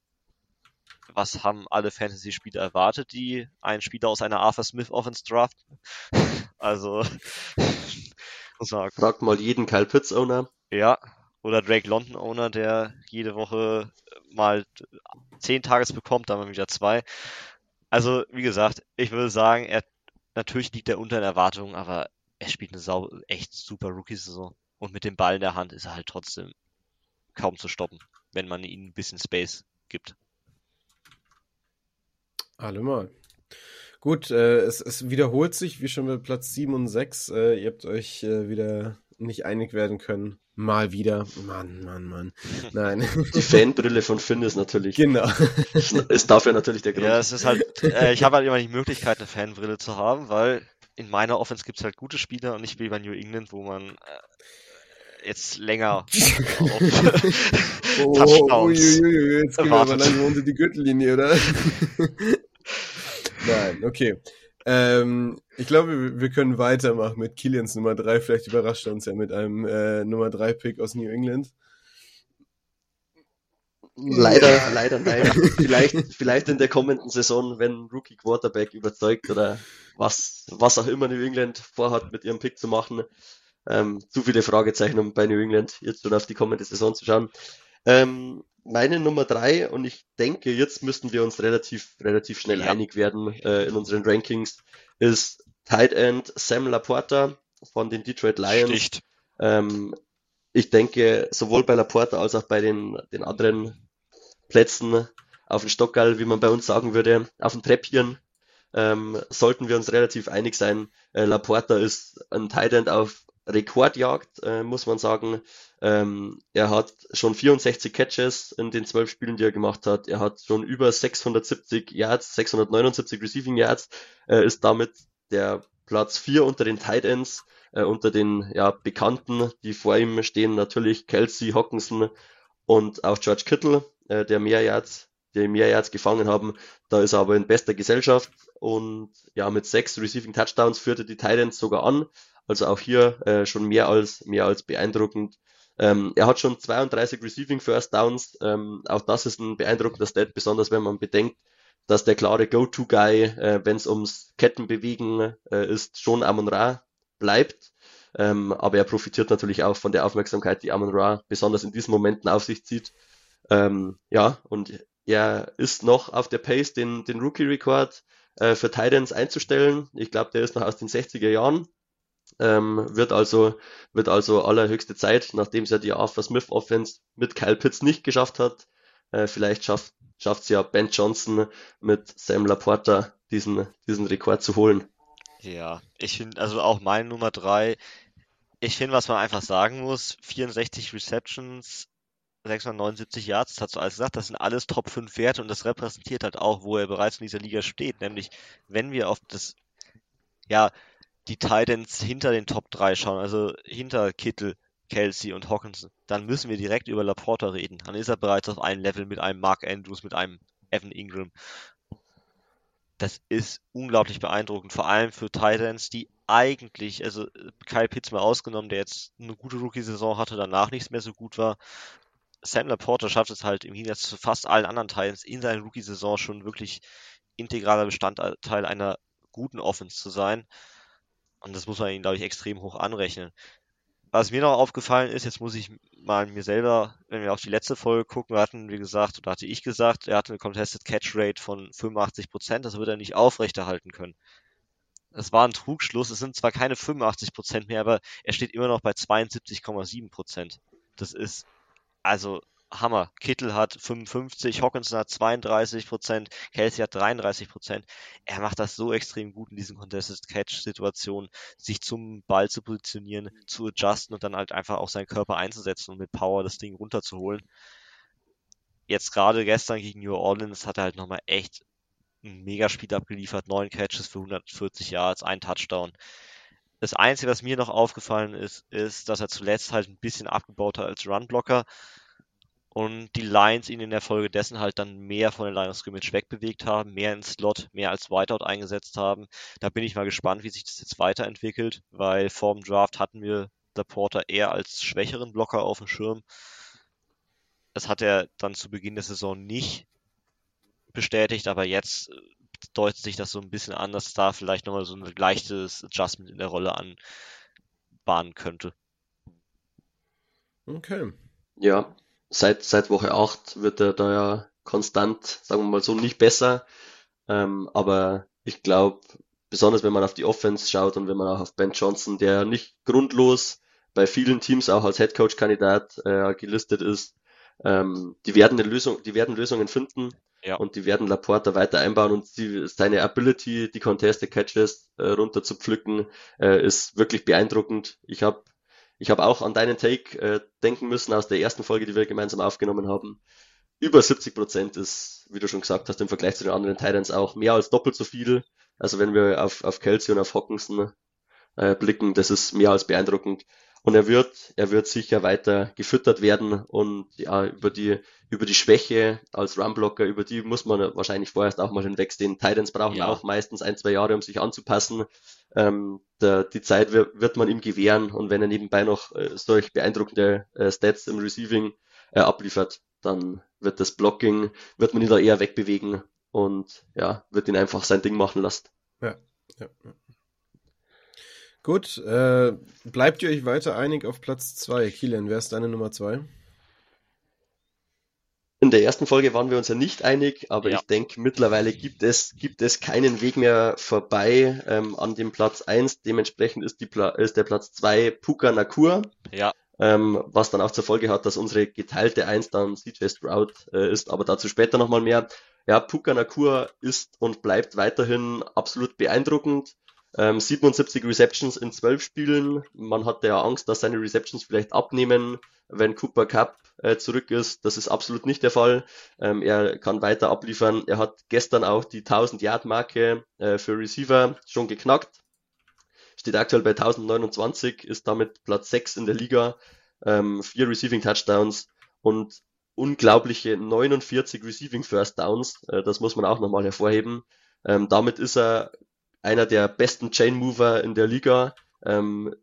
was haben alle Fantasy-Spieler erwartet, die einen Spieler aus einer Arthur Smith Offense draften? also, muss man Fragt mal jeden Kyle Pitts Owner. ja, oder Drake London Owner, der jede Woche mal 10 Tages bekommt, dann mal wieder zwei. Also, wie gesagt, ich würde sagen, er natürlich liegt er unter den Erwartungen, aber er spielt eine sau echt super Rookie-Saison. Und mit dem Ball in der Hand ist er halt trotzdem kaum zu stoppen, wenn man ihm ein bisschen Space gibt. Allemal. Gut, äh, es, es wiederholt sich, wie schon bei Platz 7 und 6. Äh, ihr habt euch äh, wieder nicht einig werden können. Mal wieder. Mann, Mann, Mann. Nein. Die Fanbrille von Finn ist natürlich. Genau. ist dafür natürlich der Grund. Ja, es ist halt, äh, ich habe halt immer die Möglichkeit, eine Fanbrille zu haben, weil in meiner Offense gibt es halt gute Spieler und nicht wie bei New England, wo man äh, jetzt länger auf oh, Touchdowns uiuiui, jetzt gehen wir aber langsam unter die Gürtellinie, oder? Nein, okay. Ähm, ich glaube, wir- können weitermachen mit Killians Nummer 3. Vielleicht überrascht er uns ja mit einem äh, Nummer 3 Pick aus New England. Leider, leider nein. Vielleicht, vielleicht in der kommenden Saison, wenn Rookie Quarterback überzeugt oder was, was auch immer New England vorhat, mit ihrem Pick zu machen. Ähm, zu viele Fragezeichen, um bei New England jetzt schon auf die kommende Saison zu schauen. Ähm, meine Nummer drei, und ich denke, jetzt müssten wir uns relativ, relativ schnell Ja. einig werden äh, in unseren Rankings, ist Tight End Sam Laporta von den Detroit Lions. Ähm, ich denke, sowohl bei Laporta als auch bei den, den anderen Plätzen auf dem Stockerl, wie man bei uns sagen würde, auf dem Treppchen, ähm, sollten wir uns relativ einig sein. Äh, Laporta ist ein Tight End auf Rekordjagd, äh, muss man sagen. Ähm, er hat schon 64 Catches in den zwölf Spielen, die er gemacht hat. Er hat schon über 670 Yards, 679 Receiving Yards, äh, ist damit der Platz 4 unter den Tight Ends, äh, unter den ja, Bekannten, die vor ihm stehen, natürlich Kelsey, Hawkinson und auch George Kittle, äh, der mehr Yards, die mehr Yards gefangen haben. Da ist er aber in bester Gesellschaft und ja, mit sechs Receiving Touchdowns führte die Tight Ends sogar an. Also auch hier äh, schon mehr als, mehr als beeindruckend. Ähm, er hat schon 32 Receiving First Downs. Ähm, auch das ist ein beeindruckender Stat, besonders wenn man bedenkt, dass der klare Go-To-Guy, äh, wenn es ums Kettenbewegen äh, ist, schon Amon Ra bleibt. Ähm, aber er profitiert natürlich auch von der Aufmerksamkeit, die Amon Ra besonders in diesen Momenten auf sich zieht. Ähm, ja, und er ist noch auf der Pace, den, den Rookie-Record äh, für Titans einzustellen. Ich glaube, der ist noch aus den 60er Jahren. Ähm, wird also, wird also allerhöchste Zeit, nachdem es ja die Arthur Smith Offense mit Kyle Pitts nicht geschafft hat. Äh, vielleicht schafft schafft es ja Ben Johnson mit Sam Laporta diesen, diesen Rekord zu holen. Ja, ich finde, also auch meine Nummer drei, ich finde, was man einfach sagen muss, 64 Receptions, 679 Yards, das hast du alles gesagt, das sind alles Top 5 Werte und das repräsentiert halt auch, wo er bereits in dieser Liga steht, nämlich wenn wir auf das, ja, die Titans hinter den Top 3 schauen, also hinter Kittel, Kelsey und Hawkinson, dann müssen wir direkt über Laporta reden. Dann ist er bereits auf einem Level mit einem Mark Andrews, mit einem Evan Ingram. Das ist unglaublich beeindruckend, vor allem für Titans, die eigentlich, also Kyle Pitts mal ausgenommen, der jetzt eine gute Rookie-Saison hatte, danach nichts mehr so gut war. Sam Laporta schafft es halt im Gegensatz zu fast allen anderen Titans in seiner Rookie-Saison schon wirklich integraler Bestandteil einer guten Offense zu sein. Und das muss man ihm, glaube ich, extrem hoch anrechnen. Was mir noch aufgefallen ist, jetzt muss ich mal mir selber, wenn wir auf die letzte Folge gucken, hatten wir gesagt, oder hatte ich gesagt, er hatte eine Contested Catch Rate von 85%, das wird er nicht aufrechterhalten können. Das war ein Trugschluss, es sind zwar keine 85% mehr, aber er steht immer noch bei 72,7%. Das ist also Hammer. Kittel hat 55, Hawkinson hat 32 Prozent, Kelsey hat 33 Prozent. Er macht das so extrem gut in diesen Contested Catch Situationen, sich zum Ball zu positionieren, zu adjusten und dann halt einfach auch seinen Körper einzusetzen und mit Power das Ding runterzuholen. Jetzt gerade gestern gegen New Orleans hat er halt nochmal echt ein Megaspiel abgeliefert, neun Catches für 140 Yards, ein Touchdown. Das Einzige, was mir noch aufgefallen ist, ist, dass er zuletzt halt ein bisschen abgebaut hat als Runblocker und die Lions ihn in der Folge dessen halt dann mehr von der Line of Scrimmage wegbewegt haben, mehr ins Slot, mehr als Whiteout eingesetzt haben. Da bin ich mal gespannt, wie sich das jetzt weiterentwickelt, weil vorm Draft hatten wir Laporta eher als schwächeren Blocker auf dem Schirm. Das hat er dann zu Beginn der Saison nicht bestätigt, aber jetzt äh, deutet sich das so ein bisschen an, dass da vielleicht nochmal so ein leichtes Adjustment in der Rolle anbahnen könnte. Okay. Ja, seit, seit Woche 8 wird er da ja konstant, sagen wir mal so, nicht besser. Ähm, aber ich glaube, besonders wenn man auf die Offense schaut und wenn man auch auf Ben Johnson, der nicht grundlos bei vielen Teams auch als Headcoach-Kandidat äh, gelistet ist, ähm, die werden eine Lösung, die werden Lösungen finden. Ja. Und die werden Laporta weiter einbauen und die, seine Ability, die Contested Catches äh, runter zu pflücken, äh, ist wirklich beeindruckend. Ich habe ich hab auch an deinen Take äh, denken müssen aus der ersten Folge, die wir gemeinsam aufgenommen haben. Über 70 Prozent ist, wie du schon gesagt hast, im Vergleich zu den anderen Titans auch mehr als doppelt so viel. Also wenn wir auf, auf Kelsey und auf Hawkinson äh, blicken, das ist mehr als beeindruckend. Und er wird, er wird sicher weiter gefüttert werden und ja, über die, über die Schwäche als Runblocker, über die muss man wahrscheinlich vorerst auch mal hinwegsehen. Titans brauchen ja. auch meistens ein, zwei Jahre, um sich anzupassen. Ähm, der, die Zeit wird, wird man ihm gewähren und wenn er nebenbei noch äh, solch beeindruckende äh, Stats im Receiving äh, abliefert, dann wird das Blocking, wird man ihn da eher wegbewegen und ja, wird ihn einfach sein Ding machen lassen. Ja, ja, ja. Gut, äh, bleibt ihr euch weiter einig auf Platz 2? Kilian, wer ist deine Nummer 2? In der ersten Folge waren wir uns ja nicht einig, aber ja. ich denke, mittlerweile gibt es, gibt es keinen Weg mehr vorbei ähm, an dem Platz 1. Dementsprechend ist, die Pla ist der Platz 2 Puka Nakur. Ja. Ähm, was dann auch zur Folge hat, dass unsere geteilte 1 dann CJ Stroud äh, ist, aber dazu später nochmal mehr. Ja, Puka Nakur ist und bleibt weiterhin absolut beeindruckend. Ähm, 77 Receptions in 12 Spielen. Man hatte ja Angst, dass seine Receptions vielleicht abnehmen, wenn Cooper Cup äh, zurück ist. Das ist absolut nicht der Fall. Ähm, er kann weiter abliefern. Er hat gestern auch die 1000 Yard Marke äh, für Receiver schon geknackt. Steht aktuell bei 1029, ist damit Platz 6 in der Liga. Ähm, vier Receiving Touchdowns und unglaubliche 49 Receiving First Downs. Äh, das muss man auch nochmal hervorheben. Ähm, damit ist er einer der besten Chain Mover in der Liga. Ähm,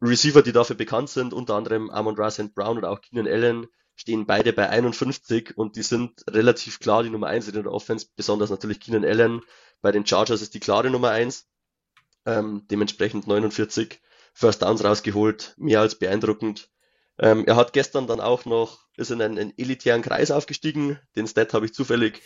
Receiver, die dafür bekannt sind, unter anderem Amon Ra St. Brown oder auch Keenan Allen, stehen beide bei 51 und die sind relativ klar die Nummer 1 in der Offense, besonders natürlich Keenan Allen. Bei den Chargers ist die klare Nummer 1. Ähm, dementsprechend 49 First Downs rausgeholt, mehr als beeindruckend. Ähm, er hat gestern dann auch noch, ist in einen, einen elitären Kreis aufgestiegen. Den Stat habe ich zufällig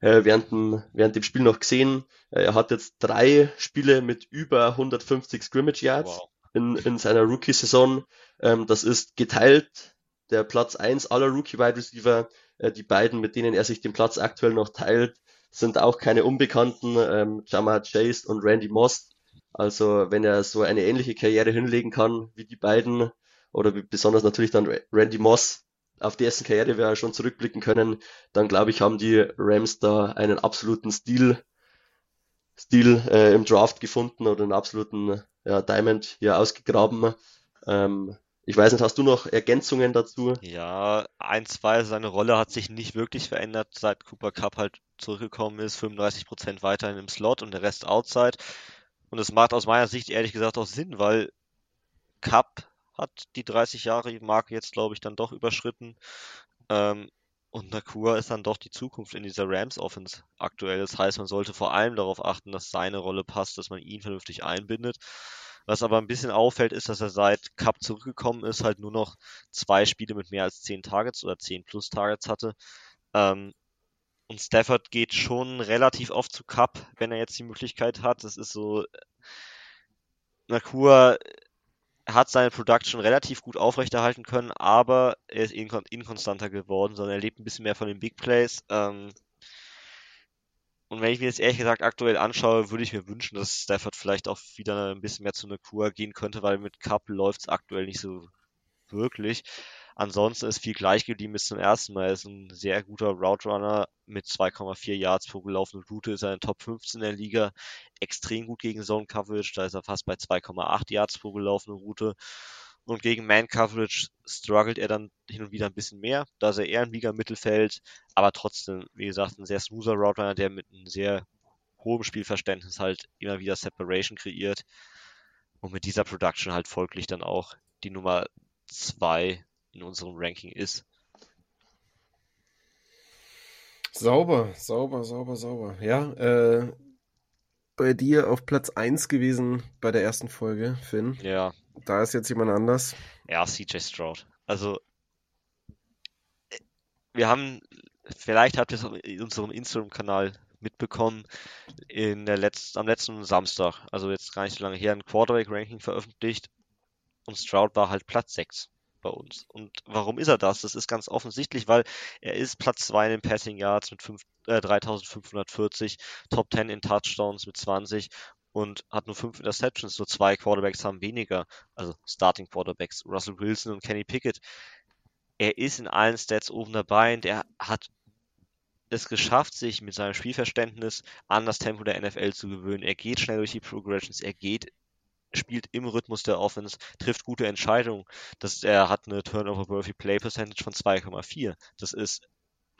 äh, während, dem, während dem Spiel noch gesehen. Äh, er hat jetzt drei Spiele mit über 150 Scrimmage Yards wow. in, in seiner Rookie-Saison. Ähm, das ist geteilt der Platz eins aller Rookie-Wide Receiver. Äh, die beiden, mit denen er sich den Platz aktuell noch teilt, sind auch keine Unbekannten, ähm, Jamar Chase und Randy Moss. Also wenn er so eine ähnliche Karriere hinlegen kann wie die beiden, oder besonders natürlich dann Randy Moss, auf dessen Karriere wir schon zurückblicken können, dann glaube ich, haben die Rams da einen absoluten Stil, Stil äh, im Draft gefunden oder einen absoluten ja, Diamond hier ausgegraben. Ähm, ich weiß nicht, hast du noch Ergänzungen dazu? Ja, ein, zwei, seine Rolle hat sich nicht wirklich verändert, seit Cooper Cup halt zurückgekommen ist. 35% weiterhin im Slot und der Rest outside. Und es macht aus meiner Sicht ehrlich gesagt auch Sinn, weil Cup hat die 30 Jahre Marke jetzt, glaube ich, dann doch überschritten. Ähm, und Nakua ist dann doch die Zukunft in dieser Rams-Offense aktuell. Das heißt, man sollte vor allem darauf achten, dass seine Rolle passt, dass man ihn vernünftig einbindet. Was aber ein bisschen auffällt, ist, dass er seit Cup zurückgekommen ist, halt nur noch zwei Spiele mit mehr als 10 Targets oder 10 plus Targets hatte. Ähm, und Stafford geht schon relativ oft zu Cup, wenn er jetzt die Möglichkeit hat. Das ist so, Nakua hat seine Production relativ gut aufrechterhalten können, aber er ist inkon inkonstanter geworden, sondern er lebt ein bisschen mehr von den Big Plays. Ähm, und wenn ich mir jetzt ehrlich gesagt aktuell anschaue, würde ich mir wünschen, dass Stafford vielleicht auch wieder ein bisschen mehr zu einer Kur gehen könnte, weil mit Cup läuft es aktuell nicht so wirklich. Ansonsten ist viel gleich geblieben bis zum ersten Mal. Er ist ein sehr guter Route Runner mit 2,4 Yards pro gelaufene Route, ist er in Top 15 der Liga. Extrem gut gegen Zone Coverage, da ist er fast bei 2,8 Yards pro gelaufene Route. Und gegen Man Coverage struggelt er dann hin und wieder ein bisschen mehr. Da ist er eher im Liga-Mittelfeld, aber trotzdem, wie gesagt, ein sehr smoother Route Runner, der mit einem sehr hohem Spielverständnis halt immer wieder Separation kreiert. Und mit dieser Production halt folglich dann auch die Nummer 2 in unserem Ranking ist. Sauber, sauber, sauber, sauber. Ja, äh, bei dir auf Platz 1 gewesen bei der ersten Folge, Finn. Ja. Da ist jetzt jemand anders. Ja, CJ Stroud. Also, wir haben, vielleicht habt ihr es auf unserem Instagram-Kanal mitbekommen, in der letzten, am letzten Samstag, also jetzt gar nicht so lange her, ein Quarterback-Ranking veröffentlicht und Stroud war halt Platz 6 bei uns. Und warum ist er das? Das ist ganz offensichtlich, weil er ist Platz 2 in den Passing Yards mit 5, äh, 3540, Top 10 in Touchdowns mit 20 und hat nur 5 Interceptions. Nur zwei Quarterbacks haben weniger, also Starting Quarterbacks, Russell Wilson und Kenny Pickett. Er ist in allen Stats oben dabei und er hat es geschafft, sich mit seinem Spielverständnis an das Tempo der NFL zu gewöhnen. Er geht schnell durch die Progressions, er geht spielt im Rhythmus der Offense, trifft gute Entscheidungen. Das, er hat eine Turnover-Worthy Play Percentage von 2,4. Das ist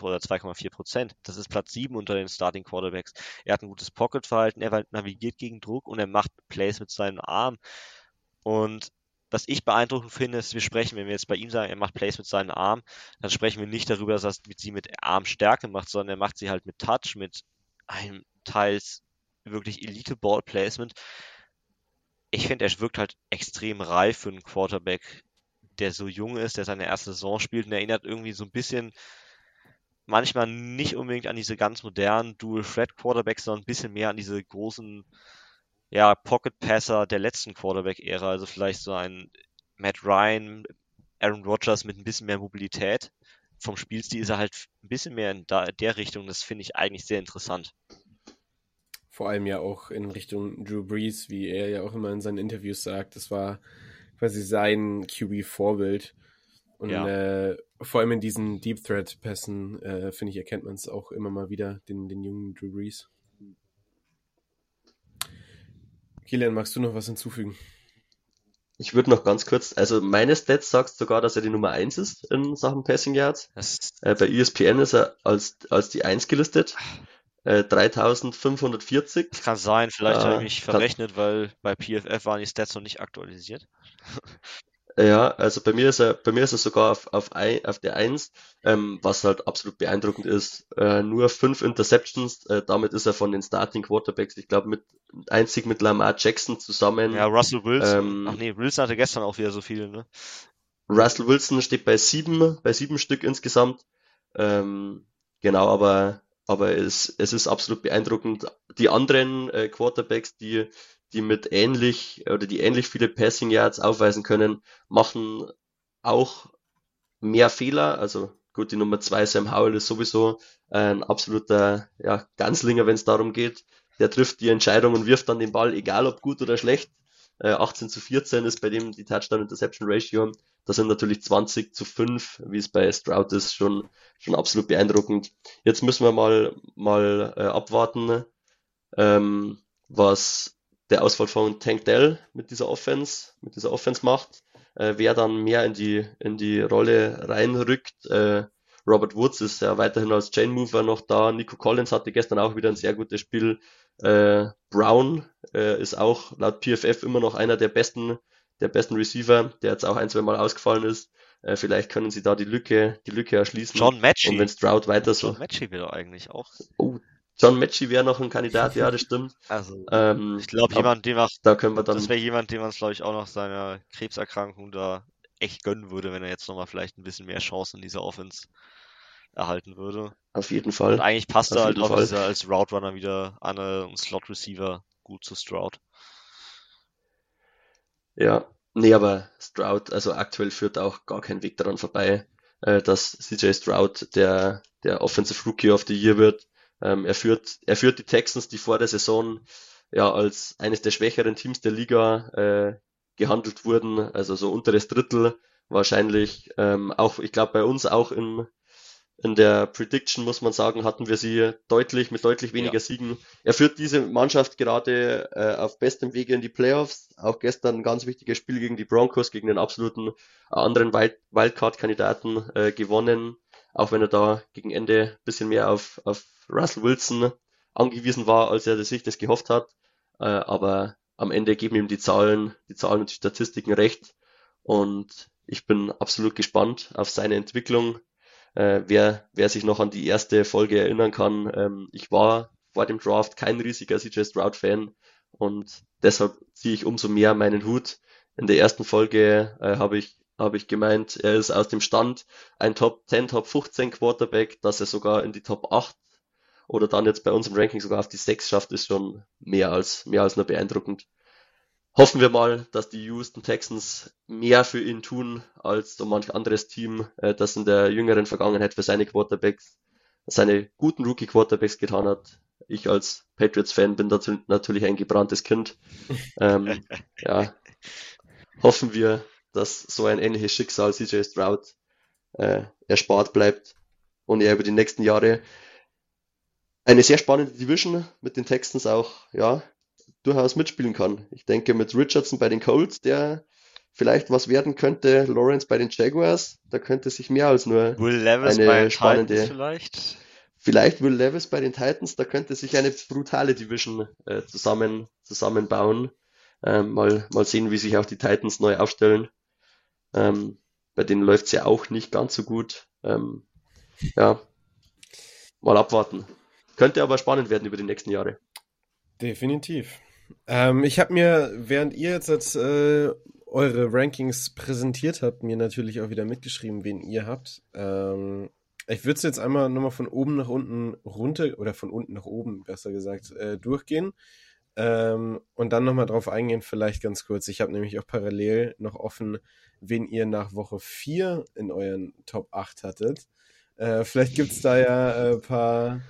oder 2,4 Prozent. Das ist Platz 7 unter den Starting Quarterbacks. Er hat ein gutes Pocket-Verhalten, er navigiert gegen Druck und er macht Plays mit seinen Armen. Und was ich beeindruckend finde, ist, wir sprechen, wenn wir jetzt bei ihm sagen, er macht Plays mit seinen Armen, dann sprechen wir nicht darüber, dass er sie mit Armstärke macht, sondern er macht sie halt mit Touch, mit einem teils wirklich Elite Ball Placement ich finde, er wirkt halt extrem reif für einen Quarterback, der so jung ist, der seine erste Saison spielt. Und erinnert irgendwie so ein bisschen manchmal nicht unbedingt an diese ganz modernen Dual Threat Quarterbacks, sondern ein bisschen mehr an diese großen ja, Pocket Passer der letzten Quarterback-Ära, also vielleicht so ein Matt Ryan, Aaron Rodgers mit ein bisschen mehr Mobilität. Vom Spielstil ist er halt ein bisschen mehr in der Richtung, das finde ich eigentlich sehr interessant vor allem ja auch in Richtung Drew Brees, wie er ja auch immer in seinen Interviews sagt. Das war quasi sein QB-Vorbild. Und ja. äh, vor allem in diesen Deep Threat-Pässen, äh, finde ich, erkennt man es auch immer mal wieder, den, den jungen Drew Brees. Kilian, magst du noch was hinzufügen? Ich würde noch ganz kurz, also meine Stats sagst sogar, dass er die Nummer 1 ist in Sachen Passing Yards. Äh, bei ESPN ist er als, als die 1 gelistet. 3540. Äh, das kann sein, vielleicht äh, habe ich mich verrechnet, weil bei PFF waren die Stats noch nicht aktualisiert. Ja, also bei mir ist er, bei mir ist er sogar auf, auf, auf der 1, ähm, was halt absolut beeindruckend ist. Äh, nur fünf Interceptions, äh, damit ist er von den Starting Quarterbacks, ich glaube, mit einzig mit Lamar Jackson zusammen. Ja, Russell Wilson. Ähm, Ach nee, Wilson hatte gestern auch wieder so viele, ne? Russell Wilson steht bei sieben, bei sieben Stück insgesamt. Ähm, genau, aber aber es, es ist absolut beeindruckend. Die anderen äh, Quarterbacks, die, die mit ähnlich oder die ähnlich viele Passing Yards aufweisen können, machen auch mehr Fehler. Also gut, die Nummer zwei Sam Howell ist sowieso ein absoluter ja, Ganzlinger, wenn es darum geht. Der trifft die Entscheidung und wirft dann den Ball, egal ob gut oder schlecht. Äh, 18 zu 14 ist bei dem die Touchdown-Interception-Ratio. Das sind natürlich 20 zu 5, wie es bei Stroud ist, schon, schon absolut beeindruckend. Jetzt müssen wir mal, mal äh, abwarten, ähm, was der Ausfall von Tank Dell mit dieser Offense, mit dieser Offense macht. Äh, wer dann mehr in die, in die Rolle reinrückt. Äh, Robert Woods ist ja weiterhin als Chain Mover noch da. Nico Collins hatte gestern auch wieder ein sehr gutes Spiel. Äh, Brown äh, ist auch laut PFF immer noch einer der besten, der besten Receiver, der jetzt auch ein, zwei Mal ausgefallen ist. Äh, vielleicht können sie da die Lücke, die Lücke erschließen. John Matchy. Und wenn Stroud weiter so. John Matchy will eigentlich auch. Oh, John Matchy wäre noch ein Kandidat, ja, das stimmt. Also, ähm, ich glaube, jemand, dem auch, da können wir dann. Das wäre jemand, dem man es, glaube ich, auch noch seiner Krebserkrankung da echt gönnen würde, wenn er jetzt nochmal vielleicht ein bisschen mehr Chancen in dieser Offense erhalten würde. Auf jeden Fall. Und eigentlich passt er halt auch als Route Runner wieder an einen Slot Receiver gut zu Stroud. Ja, nee, aber Stroud, also aktuell führt auch gar kein Weg daran vorbei, äh, dass CJ Stroud der, der Offensive Rookie of the Year wird. Ähm, er führt, er führt die Texans, die vor der Saison ja als eines der schwächeren Teams der Liga äh, gehandelt wurden, also so unteres Drittel wahrscheinlich. Ähm, auch, ich glaube, bei uns auch im in der Prediction, muss man sagen, hatten wir sie deutlich, mit deutlich weniger ja. Siegen. Er führt diese Mannschaft gerade äh, auf bestem Wege in die Playoffs. Auch gestern ein ganz wichtiges Spiel gegen die Broncos, gegen den absoluten äh, anderen Wild Wildcard-Kandidaten äh, gewonnen. Auch wenn er da gegen Ende ein bisschen mehr auf, auf Russell Wilson angewiesen war, als er sich das gehofft hat. Äh, aber am Ende geben ihm die Zahlen, die Zahlen und die Statistiken recht. Und ich bin absolut gespannt auf seine Entwicklung äh, wer, wer sich noch an die erste Folge erinnern kann, ähm, ich war vor dem Draft kein riesiger CJ Stroud-Fan und deshalb ziehe ich umso mehr meinen Hut. In der ersten Folge äh, habe ich habe ich gemeint, er ist aus dem Stand ein Top 10, Top 15 Quarterback, dass er sogar in die Top 8 oder dann jetzt bei unserem Ranking sogar auf die 6 schafft, ist schon mehr als, mehr als nur beeindruckend. Hoffen wir mal, dass die Houston Texans mehr für ihn tun als so manch anderes Team, äh, das in der jüngeren Vergangenheit für seine Quarterbacks, seine guten Rookie Quarterbacks getan hat. Ich als Patriots-Fan bin dazu natürlich ein gebranntes Kind. Ähm, ja, hoffen wir, dass so ein ähnliches Schicksal CJ Stroud äh, erspart bleibt und er über die nächsten Jahre eine sehr spannende Division mit den Texans auch, ja, durchaus mitspielen kann. Ich denke mit Richardson bei den Colts, der vielleicht was werden könnte, Lawrence bei den Jaguars, da könnte sich mehr als nur Will Levis eine bei den spannende, Titans vielleicht. vielleicht Will Levis bei den Titans, da könnte sich eine brutale Division äh, zusammen, zusammenbauen. Ähm, mal, mal sehen, wie sich auch die Titans neu aufstellen. Ähm, bei denen läuft es ja auch nicht ganz so gut. Ähm, ja, mal abwarten. Könnte aber spannend werden über die nächsten Jahre. Definitiv. Ähm, ich habe mir, während ihr jetzt, äh, eure Rankings präsentiert habt, mir natürlich auch wieder mitgeschrieben, wen ihr habt. Ähm, ich würde es jetzt einmal nochmal von oben nach unten runter oder von unten nach oben, besser gesagt, äh, durchgehen. Ähm, und dann nochmal drauf eingehen, vielleicht ganz kurz. Ich habe nämlich auch parallel noch offen, wen ihr nach Woche 4 in euren Top 8 hattet. Äh, vielleicht gibt es da ja ein äh, paar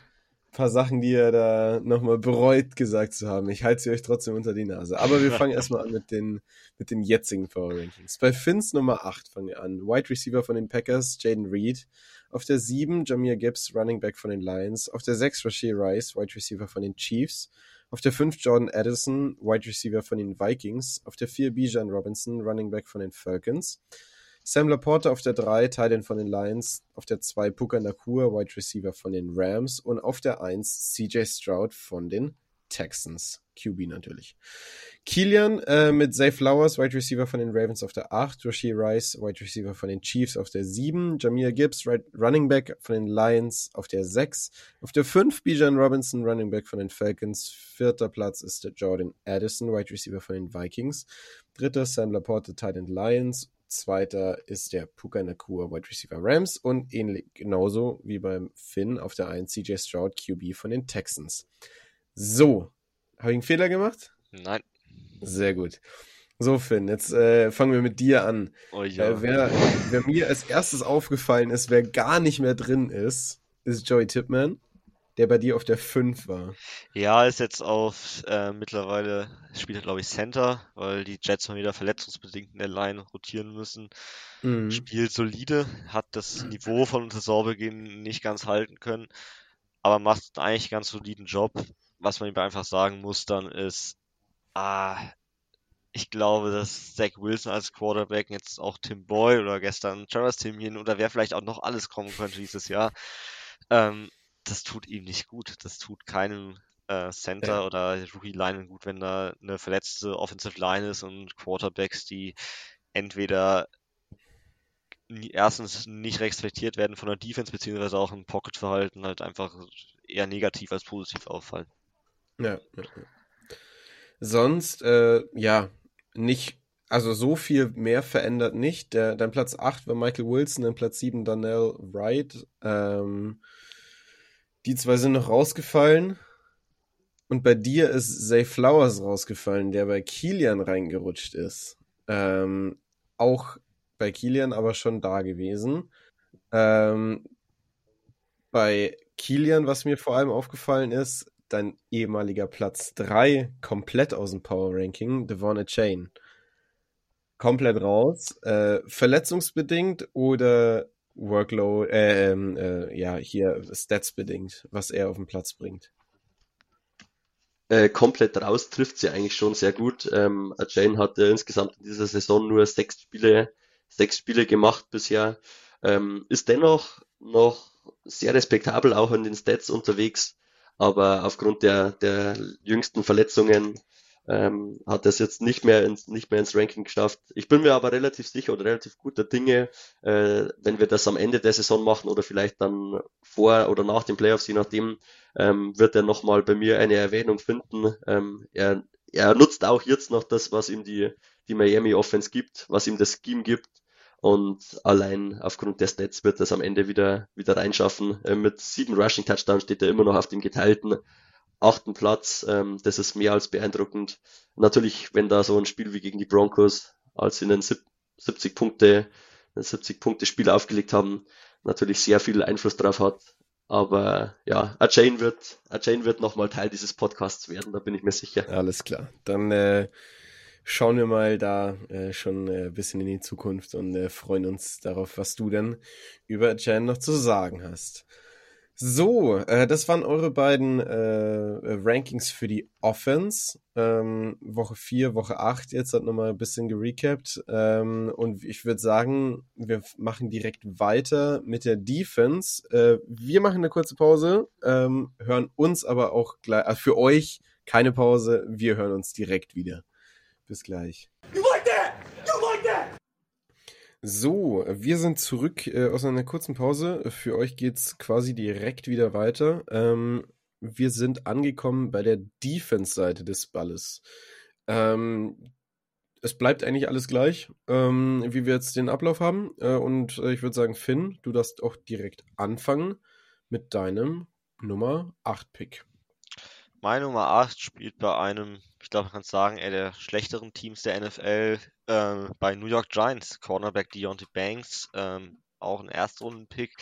paar Sachen, die ihr da nochmal bereut gesagt zu haben. Ich halte sie euch trotzdem unter die Nase. Aber wir fangen erstmal an mit den, mit den jetzigen Power Rankings. Bei Finns Nummer 8 fangen wir an. Wide Receiver von den Packers, Jaden Reed. Auf der 7 Jamir Gibbs, Running Back von den Lions. Auf der 6 Rashid Rice, Wide Receiver von den Chiefs. Auf der 5 Jordan Addison, Wide Receiver von den Vikings. Auf der 4 Bijan Robinson, Running Back von den Falcons. Sam Laporte auf der 3, Titan von den Lions. Auf der 2 Puka Nakua, Wide Receiver von den Rams. Und auf der 1 CJ Stroud von den Texans. QB natürlich. Kilian äh, mit Zay Flowers, Wide Receiver von den Ravens auf der 8, Rashid Rice, Wide Receiver von den Chiefs auf der 7, Jamir Gibbs, right, Running Back von den Lions auf der 6, auf der 5 Bijan Robinson, Running Back von den Falcons, vierter Platz ist der Jordan Addison, Wide Receiver von den Vikings, dritter Sam Laporte, Titan Lions Zweiter ist der Puka Nakua Wide Receiver Rams und ähnlich genauso wie beim Finn auf der 1 CJ Stroud QB von den Texans. So, habe ich einen Fehler gemacht? Nein. Sehr gut. So, Finn, jetzt äh, fangen wir mit dir an. Oh, ja. äh, wer, wer mir als erstes aufgefallen ist, wer gar nicht mehr drin ist, ist Joey Tipman der bei dir auf der 5 war. Ja, ist jetzt auf äh, mittlerweile, spielt er glaube ich Center, weil die Jets mal wieder verletzungsbedingt in der Line rotieren müssen. Mhm. Spielt solide, hat das Niveau von Saisonbeginn nicht ganz halten können, aber macht eigentlich einen ganz soliden Job. Was man ihm einfach sagen muss dann ist, ah, ich glaube, dass Zach Wilson als Quarterback jetzt auch Tim Boy oder gestern Travis Timian oder wer vielleicht auch noch alles kommen könnte dieses Jahr, ähm, das tut ihm nicht gut. Das tut keinem äh, Center ja. oder Rookie Line gut, wenn da eine verletzte Offensive Line ist und Quarterbacks, die entweder erstens nicht respektiert werden von der Defense, beziehungsweise auch im Pocket-Verhalten halt einfach eher negativ als positiv auffallen. Ja, ja, ja. Sonst, äh, ja, nicht, also so viel mehr verändert nicht. Der, dein Platz 8 war Michael Wilson, dein Platz 7 Donnell Wright. Ähm, die zwei sind noch rausgefallen. Und bei dir ist Zay Flowers rausgefallen, der bei Kilian reingerutscht ist. Ähm, auch bei Kilian aber schon da gewesen. Ähm, bei Kilian, was mir vor allem aufgefallen ist, dein ehemaliger Platz 3 komplett aus dem Power Ranking, Devon Chain. Komplett raus. Äh, verletzungsbedingt oder Workload, äh, ähm, äh, ja, hier Stats bedingt, was er auf den Platz bringt. Äh, komplett raus trifft sie eigentlich schon sehr gut. Ähm, Jane hatte insgesamt in dieser Saison nur sechs Spiele, sechs Spiele gemacht bisher. Ähm, ist dennoch noch sehr respektabel auch in den Stats unterwegs, aber aufgrund der, der jüngsten Verletzungen ähm, hat das jetzt nicht mehr ins, nicht mehr ins Ranking geschafft. Ich bin mir aber relativ sicher oder relativ guter Dinge, äh, wenn wir das am Ende der Saison machen oder vielleicht dann vor oder nach den Playoffs, je nachdem, ähm, wird er nochmal bei mir eine Erwähnung finden. Ähm, er, er nutzt auch jetzt noch das, was ihm die, die Miami Offense gibt, was ihm das Scheme gibt. Und allein aufgrund der Stats wird das am Ende wieder, wieder reinschaffen. Äh, mit sieben Rushing Touchdowns steht er immer noch auf dem geteilten achten Platz. Ähm, das ist mehr als beeindruckend. Natürlich, wenn da so ein Spiel wie gegen die Broncos, als sie einen 70 Punkte, einen 70 Punkte Spiel aufgelegt haben, natürlich sehr viel Einfluss drauf hat. Aber ja, Ajane wird, Ajane wird nochmal Teil dieses Podcasts werden, da bin ich mir sicher. Alles klar. Dann äh, schauen wir mal da äh, schon äh, ein bisschen in die Zukunft und äh, freuen uns darauf, was du denn über Ajane noch zu sagen hast. So, äh, das waren eure beiden äh, Rankings für die Offense. Ähm, Woche 4, Woche 8, jetzt hat nochmal ein bisschen gerecapt. Ähm, und ich würde sagen, wir machen direkt weiter mit der Defense. Äh, wir machen eine kurze Pause, ähm, hören uns aber auch gleich, also für euch keine Pause, wir hören uns direkt wieder. Bis gleich. You like that? So, wir sind zurück äh, aus einer kurzen Pause. Für euch geht's quasi direkt wieder weiter. Ähm, wir sind angekommen bei der Defense-Seite des Balles. Ähm, es bleibt eigentlich alles gleich, ähm, wie wir jetzt den Ablauf haben. Äh, und äh, ich würde sagen, Finn, du darfst auch direkt anfangen mit deinem Nummer 8-Pick. Mein Nummer 8 spielt bei einem, ich glaube, man kann sagen, eher der schlechteren Teams der NFL, äh, bei New York Giants, Cornerback Deontay Banks, ähm, auch ein Erstrunden-Pick,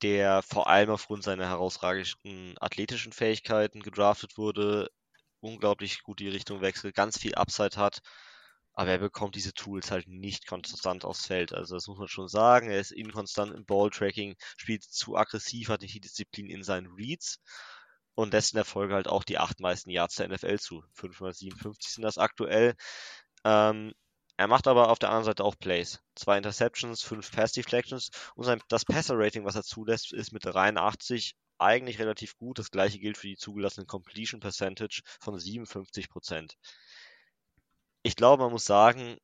der vor allem aufgrund seiner herausragenden athletischen Fähigkeiten gedraftet wurde, unglaublich gut die Richtung wechselt, ganz viel Upside hat, aber er bekommt diese Tools halt nicht konstant aufs Feld. Also das muss man schon sagen. Er ist inkonstant im Ball-Tracking, spielt zu aggressiv, hat nicht die Disziplin in seinen Reads und lässt in der Folge halt auch die acht meisten Yards der NFL zu. 557 sind das aktuell. Ähm, er macht aber auf der anderen Seite auch Plays. Zwei Interceptions, fünf Pass Deflections und sein, das Passer Rating, was er zulässt, ist mit 83 eigentlich relativ gut. Das gleiche gilt für die zugelassene Completion Percentage von 57% Ich glaube, man muss sagen,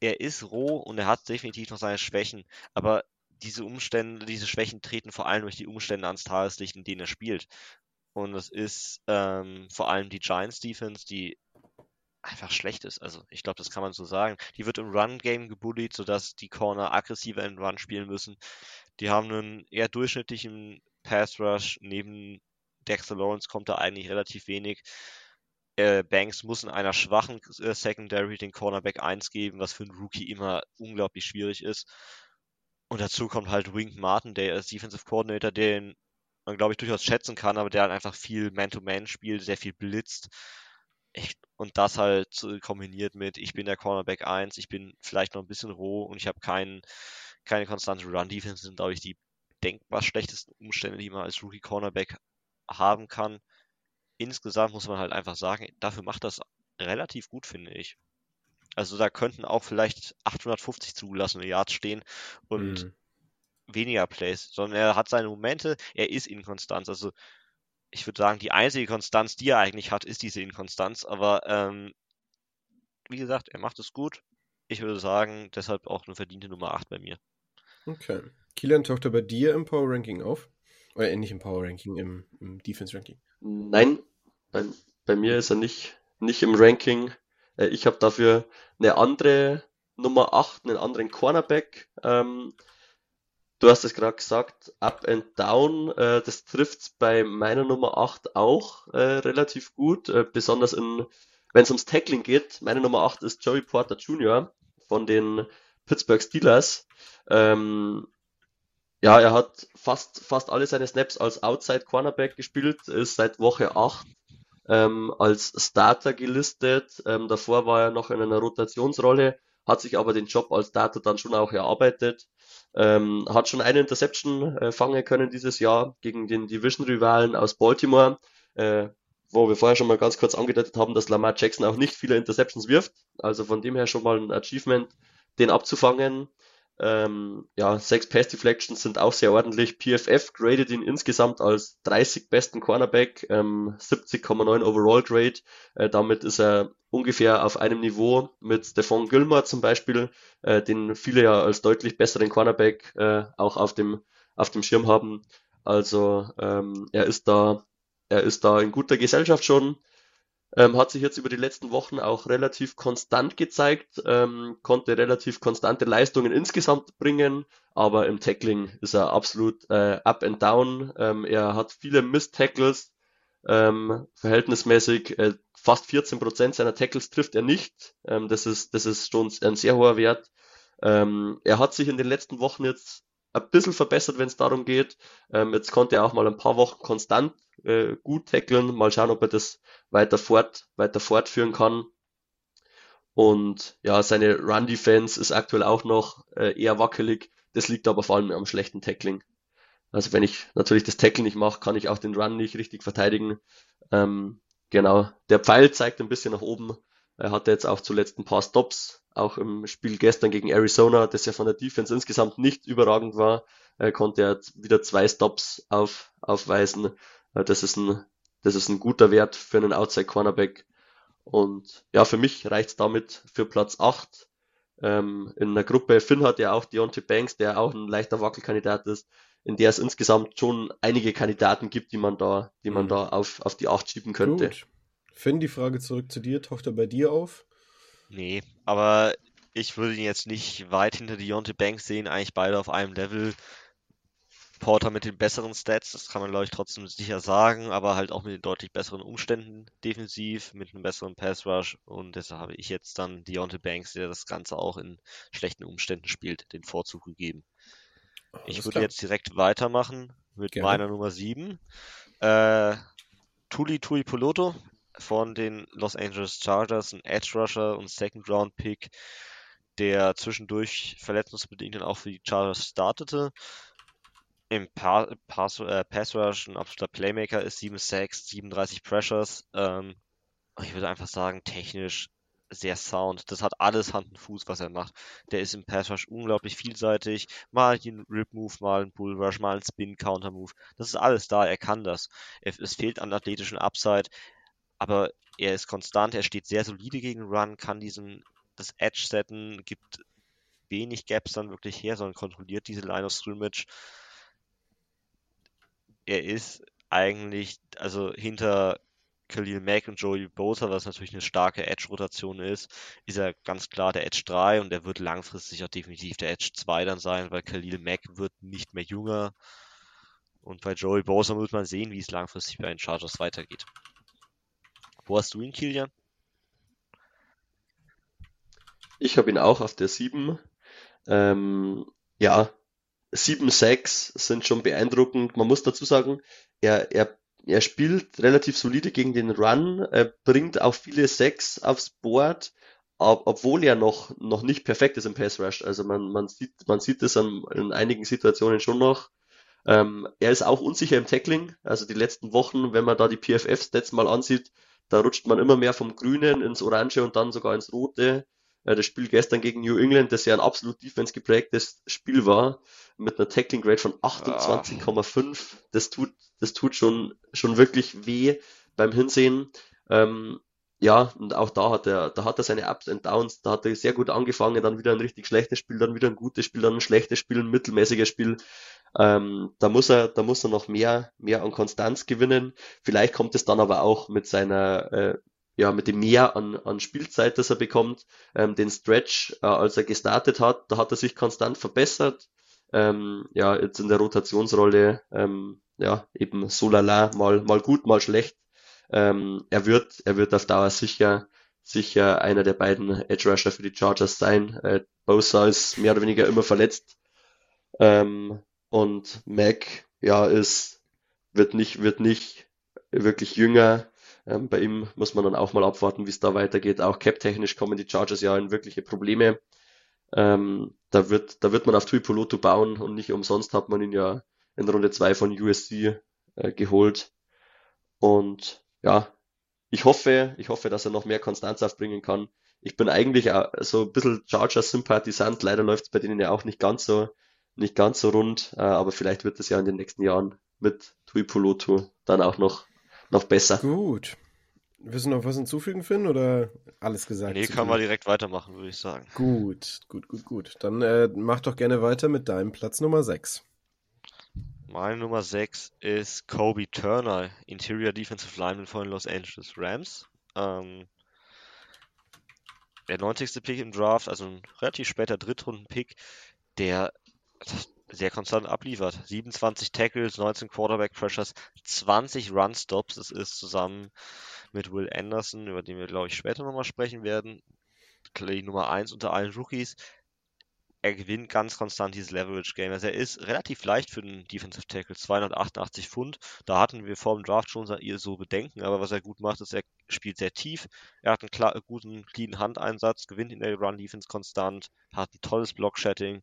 er ist roh und er hat definitiv noch seine Schwächen, aber diese Umstände, diese Schwächen treten vor allem durch die Umstände ans Tageslicht, in denen er spielt. Und das ist ähm, vor allem die Giants Defense, die einfach schlecht ist. Also ich glaube, das kann man so sagen. Die wird im Run-Game gebullied, sodass die Corner aggressiver im Run spielen müssen. Die haben einen eher durchschnittlichen Pass-Rush. Neben Dexter Lawrence kommt da eigentlich relativ wenig. Äh, Banks muss in einer schwachen äh, Secondary den Cornerback 1 geben, was für einen Rookie immer unglaublich schwierig ist. Und dazu kommt halt Wink Martin, der als Defensive Coordinator, den man, glaube ich, durchaus schätzen kann, aber der halt einfach viel Man-to-Man -Man spielt, sehr viel blitzt. Ich, und das halt kombiniert mit, ich bin der Cornerback 1, ich bin vielleicht noch ein bisschen roh und ich habe kein, keine konstante Run-Defense, sind, glaube ich, die denkbar schlechtesten Umstände, die man als Rookie-Cornerback haben kann. Insgesamt muss man halt einfach sagen, dafür macht das relativ gut, finde ich. Also da könnten auch vielleicht 850 zugelassene Yards stehen und mhm. weniger Plays, sondern er hat seine Momente, er ist inkonstant. Also ich würde sagen, die einzige Konstanz, die er eigentlich hat, ist diese Inkonstanz. Aber ähm, wie gesagt, er macht es gut. Ich würde sagen, deshalb auch eine verdiente Nummer 8 bei mir. Okay. Kilian taucht er bei dir im Power Ranking auf? Oder äh, nicht im Power Ranking, im, im Defense Ranking? Nein, bei, bei mir ist er nicht, nicht im Ranking. Äh, ich habe dafür eine andere Nummer 8, einen anderen Cornerback. Ähm, du hast es gerade gesagt, Up and Down, äh, das trifft bei meiner Nummer 8 auch äh, relativ gut, äh, besonders wenn es ums Tackling geht. Meine Nummer 8 ist Joey Porter Jr. von den Pittsburgh Steelers. Ähm, ja, er hat fast, fast alle seine Snaps als Outside Cornerback gespielt, ist seit Woche 8 ähm, als Starter gelistet. Ähm, davor war er noch in einer Rotationsrolle, hat sich aber den Job als Starter dann schon auch erarbeitet. Ähm, hat schon eine Interception äh, fangen können dieses Jahr gegen den Division-Rivalen aus Baltimore, äh, wo wir vorher schon mal ganz kurz angedeutet haben, dass Lamar Jackson auch nicht viele Interceptions wirft. Also von dem her schon mal ein Achievement, den abzufangen. Ähm, ja, sechs Pass Deflections sind auch sehr ordentlich. PFF gradet ihn insgesamt als 30 besten Cornerback, ähm, 70,9 Overall Grade. Äh, damit ist er ungefähr auf einem Niveau mit Stephon Gilmore zum Beispiel, äh, den viele ja als deutlich besseren Cornerback äh, auch auf dem auf dem Schirm haben. Also ähm, er ist da er ist da in guter Gesellschaft schon. Ähm, hat sich jetzt über die letzten Wochen auch relativ konstant gezeigt, ähm, konnte relativ konstante Leistungen insgesamt bringen, aber im Tackling ist er absolut äh, up and down. Ähm, er hat viele Miss-Tackles, ähm, verhältnismäßig äh, fast 14 Prozent seiner Tackles trifft er nicht. Ähm, das ist das ist schon ein sehr hoher Wert. Ähm, er hat sich in den letzten Wochen jetzt ein bisschen verbessert, wenn es darum geht. Ähm, jetzt konnte er auch mal ein paar Wochen konstant äh, gut tackeln. Mal schauen, ob er das weiter fort, weiter fortführen kann. Und ja, seine Run Defense ist aktuell auch noch äh, eher wackelig. Das liegt aber vor allem am schlechten Tackling. Also wenn ich natürlich das Tackle nicht mache, kann ich auch den Run nicht richtig verteidigen. Ähm, genau. Der Pfeil zeigt ein bisschen nach oben. Er hatte jetzt auch zuletzt ein paar Stops, auch im Spiel gestern gegen Arizona, das ja von der Defense insgesamt nicht überragend war, äh, konnte er wieder zwei Stops auf, aufweisen. Äh, das ist ein, das ist ein guter Wert für einen Outside Cornerback. Und ja, für mich reicht's damit für Platz 8. Ähm, in der Gruppe Finn hat ja auch Deontay Banks, der auch ein leichter Wackelkandidat ist, in der es insgesamt schon einige Kandidaten gibt, die man da, die man mhm. da auf, auf die 8 schieben könnte. Gut. Finn, die Frage zurück zu dir. Taucht er bei dir auf? Nee, aber ich würde ihn jetzt nicht weit hinter Deontay Banks sehen, eigentlich beide auf einem Level. Porter mit den besseren Stats, das kann man glaube ich trotzdem sicher sagen, aber halt auch mit den deutlich besseren Umständen defensiv, mit einem besseren Pass Rush und deshalb habe ich jetzt dann Deontay Banks, der das Ganze auch in schlechten Umständen spielt, den Vorzug gegeben. ich würde klar. jetzt direkt weitermachen mit Gerne. meiner Nummer 7. Äh, Tuli Tui Poloto, von den Los Angeles Chargers, ein Edge Rusher und Second Round Pick, der zwischendurch verletzungsbedingt auch für die Chargers startete. Im pa Pass, äh, Pass Rush ein absoluter Playmaker ist 7 Sacks, 37 Pressures. Ähm, ich würde einfach sagen, technisch sehr sound. Das hat alles Hand und Fuß, was er macht. Der ist im Pass Rush unglaublich vielseitig. Mal ein Rip Move, mal ein Bull Rush, mal ein Spin Counter Move. Das ist alles da. Er kann das. Es fehlt an athletischen Upside aber er ist konstant, er steht sehr solide gegen Run, kann diesen, das Edge setten, gibt wenig Gaps dann wirklich her, sondern kontrolliert diese Line of Scrimmage. Er ist eigentlich, also hinter Khalil Mack und Joey Bosa, was natürlich eine starke Edge-Rotation ist, ist er ganz klar der Edge 3 und er wird langfristig auch definitiv der Edge 2 dann sein, weil Khalil Mack wird nicht mehr jünger. Und bei Joey Bosa wird man sehen, wie es langfristig bei den Chargers weitergeht. Wo hast du ihn, Kilian? Ich habe ihn auch auf der 7. Ähm, ja, 7 6 sind schon beeindruckend. Man muss dazu sagen, er, er, er spielt relativ solide gegen den Run, er bringt auch viele 6 aufs Board, ob, obwohl er noch, noch nicht perfekt ist im Pass Rush. Also man, man sieht, man sieht das an, in einigen Situationen schon noch. Ähm, er ist auch unsicher im Tackling. Also die letzten Wochen, wenn man da die PFF-Stats mal ansieht, da rutscht man immer mehr vom Grünen ins Orange und dann sogar ins Rote. Äh, das Spiel gestern gegen New England, das ja ein absolut defense geprägtes Spiel war, mit einer Tackling Grade von 28,5. Das tut, das tut schon, schon wirklich weh beim Hinsehen. Ähm, ja, und auch da hat er, da hat er seine Ups und Downs, da hat er sehr gut angefangen, dann wieder ein richtig schlechtes Spiel, dann wieder ein gutes Spiel, dann ein schlechtes Spiel, ein mittelmäßiges Spiel. Ähm, da muss er, da muss er noch mehr, mehr an Konstanz gewinnen. Vielleicht kommt es dann aber auch mit seiner, äh, ja, mit dem Mehr an, an Spielzeit, das er bekommt, ähm, den Stretch, äh, als er gestartet hat, da hat er sich konstant verbessert. Ähm, ja, jetzt in der Rotationsrolle, ähm, ja, eben so lala, mal, mal gut, mal schlecht. Ähm, er wird, er wird auf Dauer sicher, sicher einer der beiden Edge Rusher für die Chargers sein. Äh, Bosa ist mehr oder weniger immer verletzt. Ähm, und Mac, ja, ist, wird nicht, wird nicht wirklich jünger. Ähm, bei ihm muss man dann auch mal abwarten, wie es da weitergeht. Auch cap-technisch kommen die Chargers ja in wirkliche Probleme. Ähm, da wird, da wird man auf Tui Poloto bauen und nicht umsonst hat man ihn ja in Runde 2 von USC äh, geholt. Und ja, ich hoffe, ich hoffe, dass er noch mehr Konstanz aufbringen kann. Ich bin eigentlich so ein bisschen Chargers-Sympathisant. Leider läuft es bei denen ja auch nicht ganz so nicht ganz so rund, äh, aber vielleicht wird es ja in den nächsten Jahren mit Tuipolotu dann auch noch, noch besser. Gut. Willst du noch was hinzufügen, Finn, oder alles gesagt? Nee, kann man direkt weitermachen, würde ich sagen. Gut, gut, gut, gut. Dann äh, mach doch gerne weiter mit deinem Platz Nummer 6. Meine Nummer 6 ist Kobe Turner, Interior Defensive Lineman von Los Angeles Rams. Ähm, der 90. Pick im Draft, also ein relativ später Drittrunden-Pick, der sehr konstant abliefert. 27 Tackles, 19 Quarterback Pressures, 20 Run Stops. Das ist zusammen mit Will Anderson, über den wir, glaube ich, später nochmal sprechen werden, die Nummer 1 unter allen Rookies. Er gewinnt ganz konstant dieses Leverage Game. Also er ist relativ leicht für den Defensive Tackle, 288 Pfund. Da hatten wir vor dem Draft schon so Bedenken, aber was er gut macht, ist, er spielt sehr tief. Er hat einen klar, guten, clean Handeinsatz, gewinnt in der Run Defense konstant, hat ein tolles Block-Shatting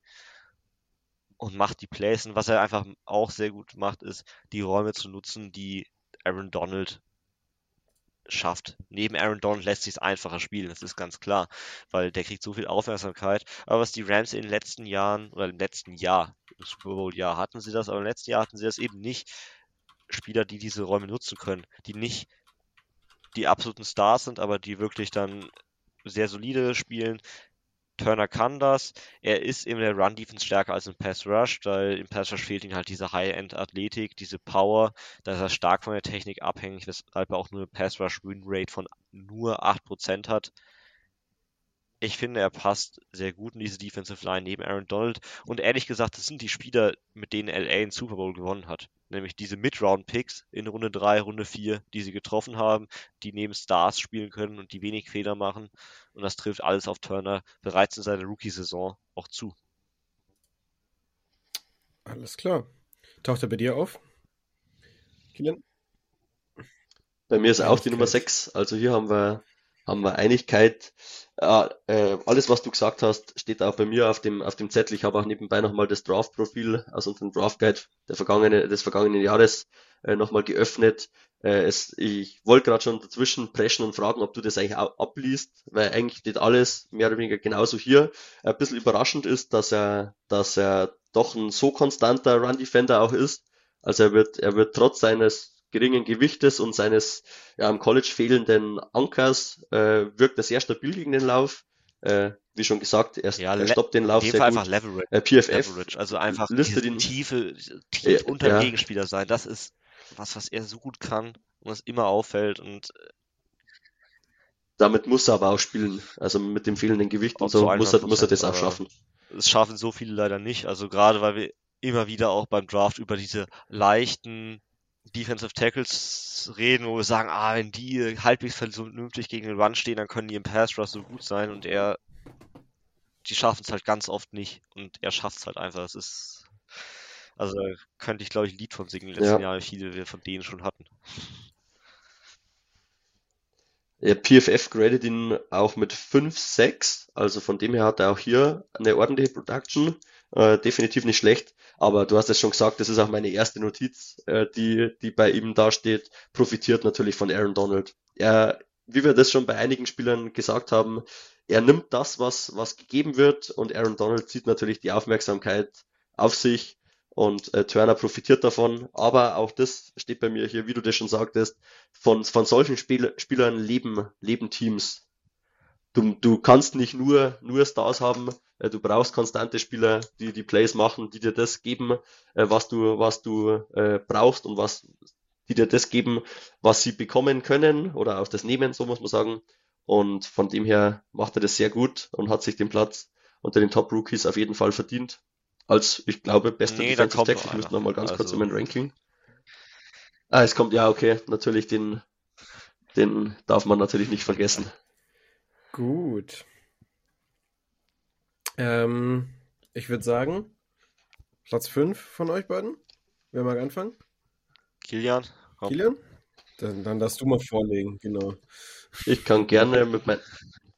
und macht die Plays. Und was er einfach auch sehr gut macht, ist, die Räume zu nutzen, die Aaron Donald schafft. Neben Aaron Donald lässt sich es einfacher spielen, das ist ganz klar, weil der kriegt so viel Aufmerksamkeit. Aber was die Rams in den letzten Jahren oder im letzten Jahr, im Super Bowl Jahr hatten sie das, aber im letzten Jahr hatten sie das eben nicht. Spieler, die diese Räume nutzen können, die nicht die absoluten Stars sind, aber die wirklich dann sehr solide spielen, Turner kann das. Er ist in der Run-Defense stärker als im Pass-Rush, weil im Pass-Rush fehlt ihm halt diese High-End-Athletik, diese Power. Da ist er stark von der Technik abhängig, weshalb er auch nur eine Pass-Rush-Win-Rate von nur 8% hat. Ich finde, er passt sehr gut in diese Defensive Line neben Aaron Donald. Und ehrlich gesagt, das sind die Spieler, mit denen LA den Super Bowl gewonnen hat. Nämlich diese Mid-Round-Picks in Runde 3, Runde 4, die sie getroffen haben, die neben Stars spielen können und die wenig Fehler machen. Und das trifft alles auf Turner bereits in seiner Rookie-Saison auch zu. Alles klar. Taucht er bei dir auf? Kilian? Bei mir ist auch die Nummer 6. Also hier haben wir haben wir Einigkeit. Äh, äh, alles, was du gesagt hast, steht auch bei mir auf dem, auf dem Zettel. Ich habe auch nebenbei nochmal das Draft-Profil aus unserem Draft-Guide der vergangene, des vergangenen Jahres äh, nochmal geöffnet. Äh, es, ich wollte gerade schon dazwischen preschen und fragen, ob du das eigentlich auch abliest, weil eigentlich steht alles mehr oder weniger genauso hier. Ein bisschen überraschend ist, dass er, dass er doch ein so konstanter Run-Defender auch ist. Also er wird, er wird trotz seines geringen Gewichtes und seines ja, am College fehlenden Ankers äh, wirkt er sehr stabil gegen den Lauf. Äh, wie schon gesagt, er, ja, er stoppt den Lauf sehr gut. einfach Leverage. Äh, PFF Leverage, also einfach listet ihn, tiefe, tief unter ja. Gegenspieler sein. Das ist was, was er so gut kann und was immer auffällt und äh, damit muss er aber auch spielen. Also mit dem fehlenden Gewicht und so muss er, muss er das auch schaffen. Es schaffen so viele leider nicht. Also gerade weil wir immer wieder auch beim Draft über diese leichten Defensive Tackles reden, wo wir sagen, ah, wenn die halbwegs vernünftig gegen den Run stehen, dann können die im Pass Rush so gut sein und er, die schaffen es halt ganz oft nicht und er schafft es halt einfach. Es ist, also könnte ich glaube ich ein Lied von singen in den letzten ja. Jahren, wie viele wir von denen schon hatten. Ja, PFF gradet ihn auch mit 5, 6, also von dem her hat er auch hier eine ordentliche Production, äh, definitiv nicht schlecht. Aber du hast es schon gesagt, das ist auch meine erste Notiz, äh, die, die bei ihm dasteht, profitiert natürlich von Aaron Donald. Er, wie wir das schon bei einigen Spielern gesagt haben, er nimmt das, was, was gegeben wird und Aaron Donald zieht natürlich die Aufmerksamkeit auf sich und äh, Turner profitiert davon. Aber auch das steht bei mir hier, wie du das schon sagtest, von, von solchen Spiel Spielern leben, leben Teams. Du, du kannst nicht nur, nur Stars haben, äh, du brauchst konstante Spieler, die die Plays machen, die dir das geben, äh, was du, was du äh, brauchst und was, die dir das geben, was sie bekommen können oder auch das nehmen, so muss man sagen. Und von dem her macht er das sehr gut und hat sich den Platz unter den Top Rookies auf jeden Fall verdient. Als, ich glaube, bester nee, Defensive Tackle. Ich müsste nochmal ganz also. kurz in mein Ranking. Ah, es kommt, ja, okay, natürlich, den, den darf man natürlich nicht vergessen. Gut. Ähm, ich würde sagen, Platz 5 von euch beiden. Wer mag anfangen? Kilian. Komm. Kilian? Dann, dann darfst du mal vorlegen, genau. Ich kann gerne mit, mein,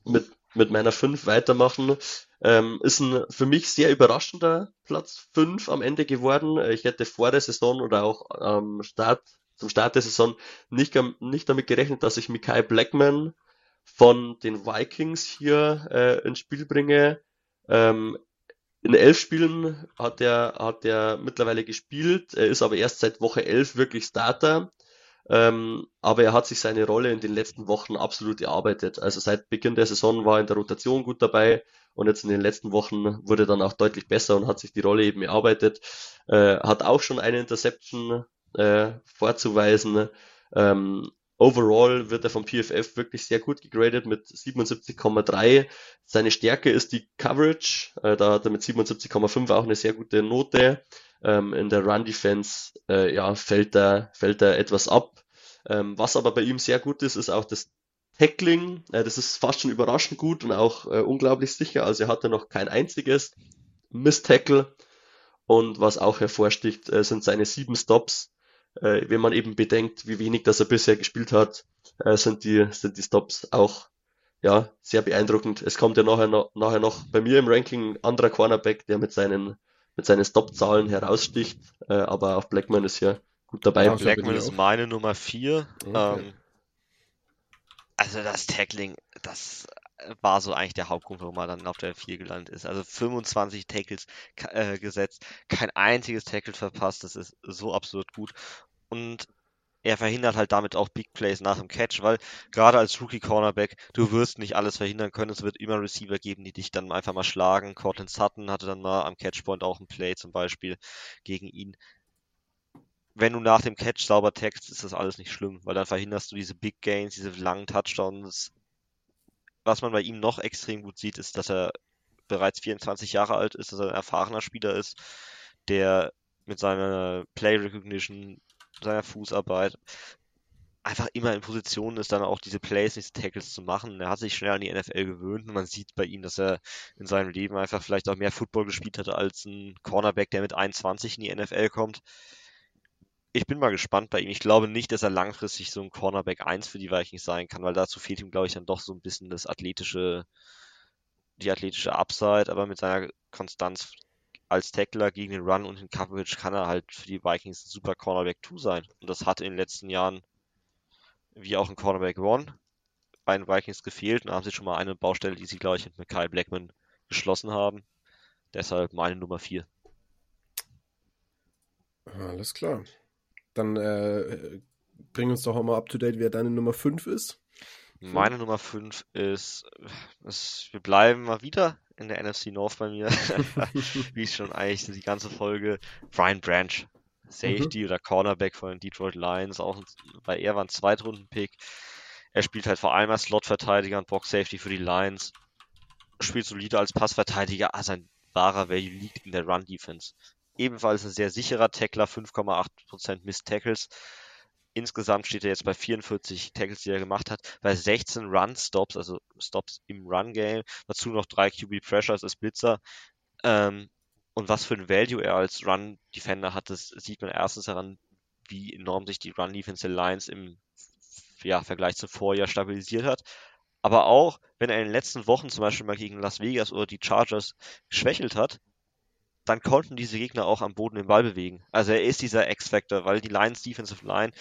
mit, mit meiner 5 weitermachen. Ähm, ist ein für mich sehr überraschender Platz 5 am Ende geworden. Ich hätte vor der Saison oder auch am Start, zum Start der Saison nicht, nicht damit gerechnet, dass ich Mikai Blackman von den Vikings hier äh, ins Spiel bringe. Ähm, in elf Spielen hat er, hat er mittlerweile gespielt. Er ist aber erst seit Woche elf wirklich Starter. Ähm, aber er hat sich seine Rolle in den letzten Wochen absolut erarbeitet. Also seit Beginn der Saison war er in der Rotation gut dabei und jetzt in den letzten Wochen wurde dann auch deutlich besser und hat sich die Rolle eben erarbeitet. Äh, hat auch schon eine Interception äh, vorzuweisen. Ähm, overall wird er vom PFF wirklich sehr gut gegradet mit 77,3. Seine Stärke ist die Coverage, äh, da hat er mit 77,5 auch eine sehr gute Note. Ähm, in der Run Defense äh, ja, fällt, er, fällt etwas ab. Ähm, was aber bei ihm sehr gut ist, ist auch das Tackling. Äh, das ist fast schon überraschend gut und auch äh, unglaublich sicher. Also er hatte noch kein einziges Miss-Tackle. Und was auch hervorsticht, äh, sind seine sieben Stops. Äh, wenn man eben bedenkt, wie wenig das er bisher gespielt hat, äh, sind die, sind die Stops auch ja, sehr beeindruckend. Es kommt ja nachher noch, nachher noch bei mir im Ranking ein anderer Cornerback, der mit seinen, mit seinen Stop-Zahlen heraussticht. Äh, aber auch Blackman ist hier gut dabei. Ja, Blackman ist meine Nummer vier. Okay. Ähm, also das Tackling, das war so eigentlich der Hauptgrund, warum er dann auf der 4 gelandet ist. Also 25 Tackles äh, gesetzt, kein einziges Tackle verpasst, das ist so absurd gut. Und er verhindert halt damit auch Big Plays nach dem Catch, weil gerade als Rookie Cornerback, du wirst nicht alles verhindern können. Es wird immer Receiver geben, die dich dann einfach mal schlagen. Cortland Sutton hatte dann mal am Catchpoint auch ein Play zum Beispiel gegen ihn. Wenn du nach dem Catch sauber text, ist das alles nicht schlimm, weil dann verhinderst du diese Big Gains, diese langen Touchdowns was man bei ihm noch extrem gut sieht, ist, dass er bereits 24 Jahre alt ist, dass er ein erfahrener Spieler ist, der mit seiner Play Recognition, seiner Fußarbeit einfach immer in Position ist, dann auch diese Plays, diese Tackles zu machen. Er hat sich schnell an die NFL gewöhnt und man sieht bei ihm, dass er in seinem Leben einfach vielleicht auch mehr Football gespielt hat als ein Cornerback, der mit 21 in die NFL kommt ich bin mal gespannt bei ihm. Ich glaube nicht, dass er langfristig so ein Cornerback 1 für die Vikings sein kann, weil dazu fehlt ihm, glaube ich, dann doch so ein bisschen das athletische, die athletische Upside, aber mit seiner Konstanz als Tackler gegen den Run und den Coverage kann er halt für die Vikings ein super Cornerback 2 sein. Und das hat in den letzten Jahren, wie auch ein Cornerback 1, bei den Vikings gefehlt. Und da haben sie schon mal eine Baustelle, die sie, glaube ich, mit Kyle Blackman geschlossen haben. Deshalb meine Nummer 4. Alles klar. Dann äh, bring uns doch auch mal up to date, wer deine Nummer 5 ist. Meine Nummer 5 ist, ist, wir bleiben mal wieder in der NFC North bei mir, wie ich schon eigentlich die ganze Folge, Brian Branch, Safety mhm. oder Cornerback von den Detroit Lions, auch bei er war ein Zweitrunden-Pick. Er spielt halt vor allem als Slot-Verteidiger und Box-Safety für die Lions, spielt solide als Passverteidiger, ah, sein wahrer Value liegt in der Run-Defense ebenfalls ein sehr sicherer Tackler, 5,8% Miss Tackles. Insgesamt steht er jetzt bei 44 Tackles, die er gemacht hat, bei 16 Run-Stops, also Stops im Run-Game. Dazu noch drei QB Pressures als Blitzer. Ähm, und was für ein Value er als Run-Defender hat, das sieht man erstens daran, wie enorm sich die Run-Defense Lines im ja, Vergleich zum Vorjahr stabilisiert hat. Aber auch, wenn er in den letzten Wochen zum Beispiel mal gegen Las Vegas oder die Chargers geschwächelt hat, dann konnten diese Gegner auch am Boden den Ball bewegen. Also er ist dieser X-Factor, weil die Lions Defensive Line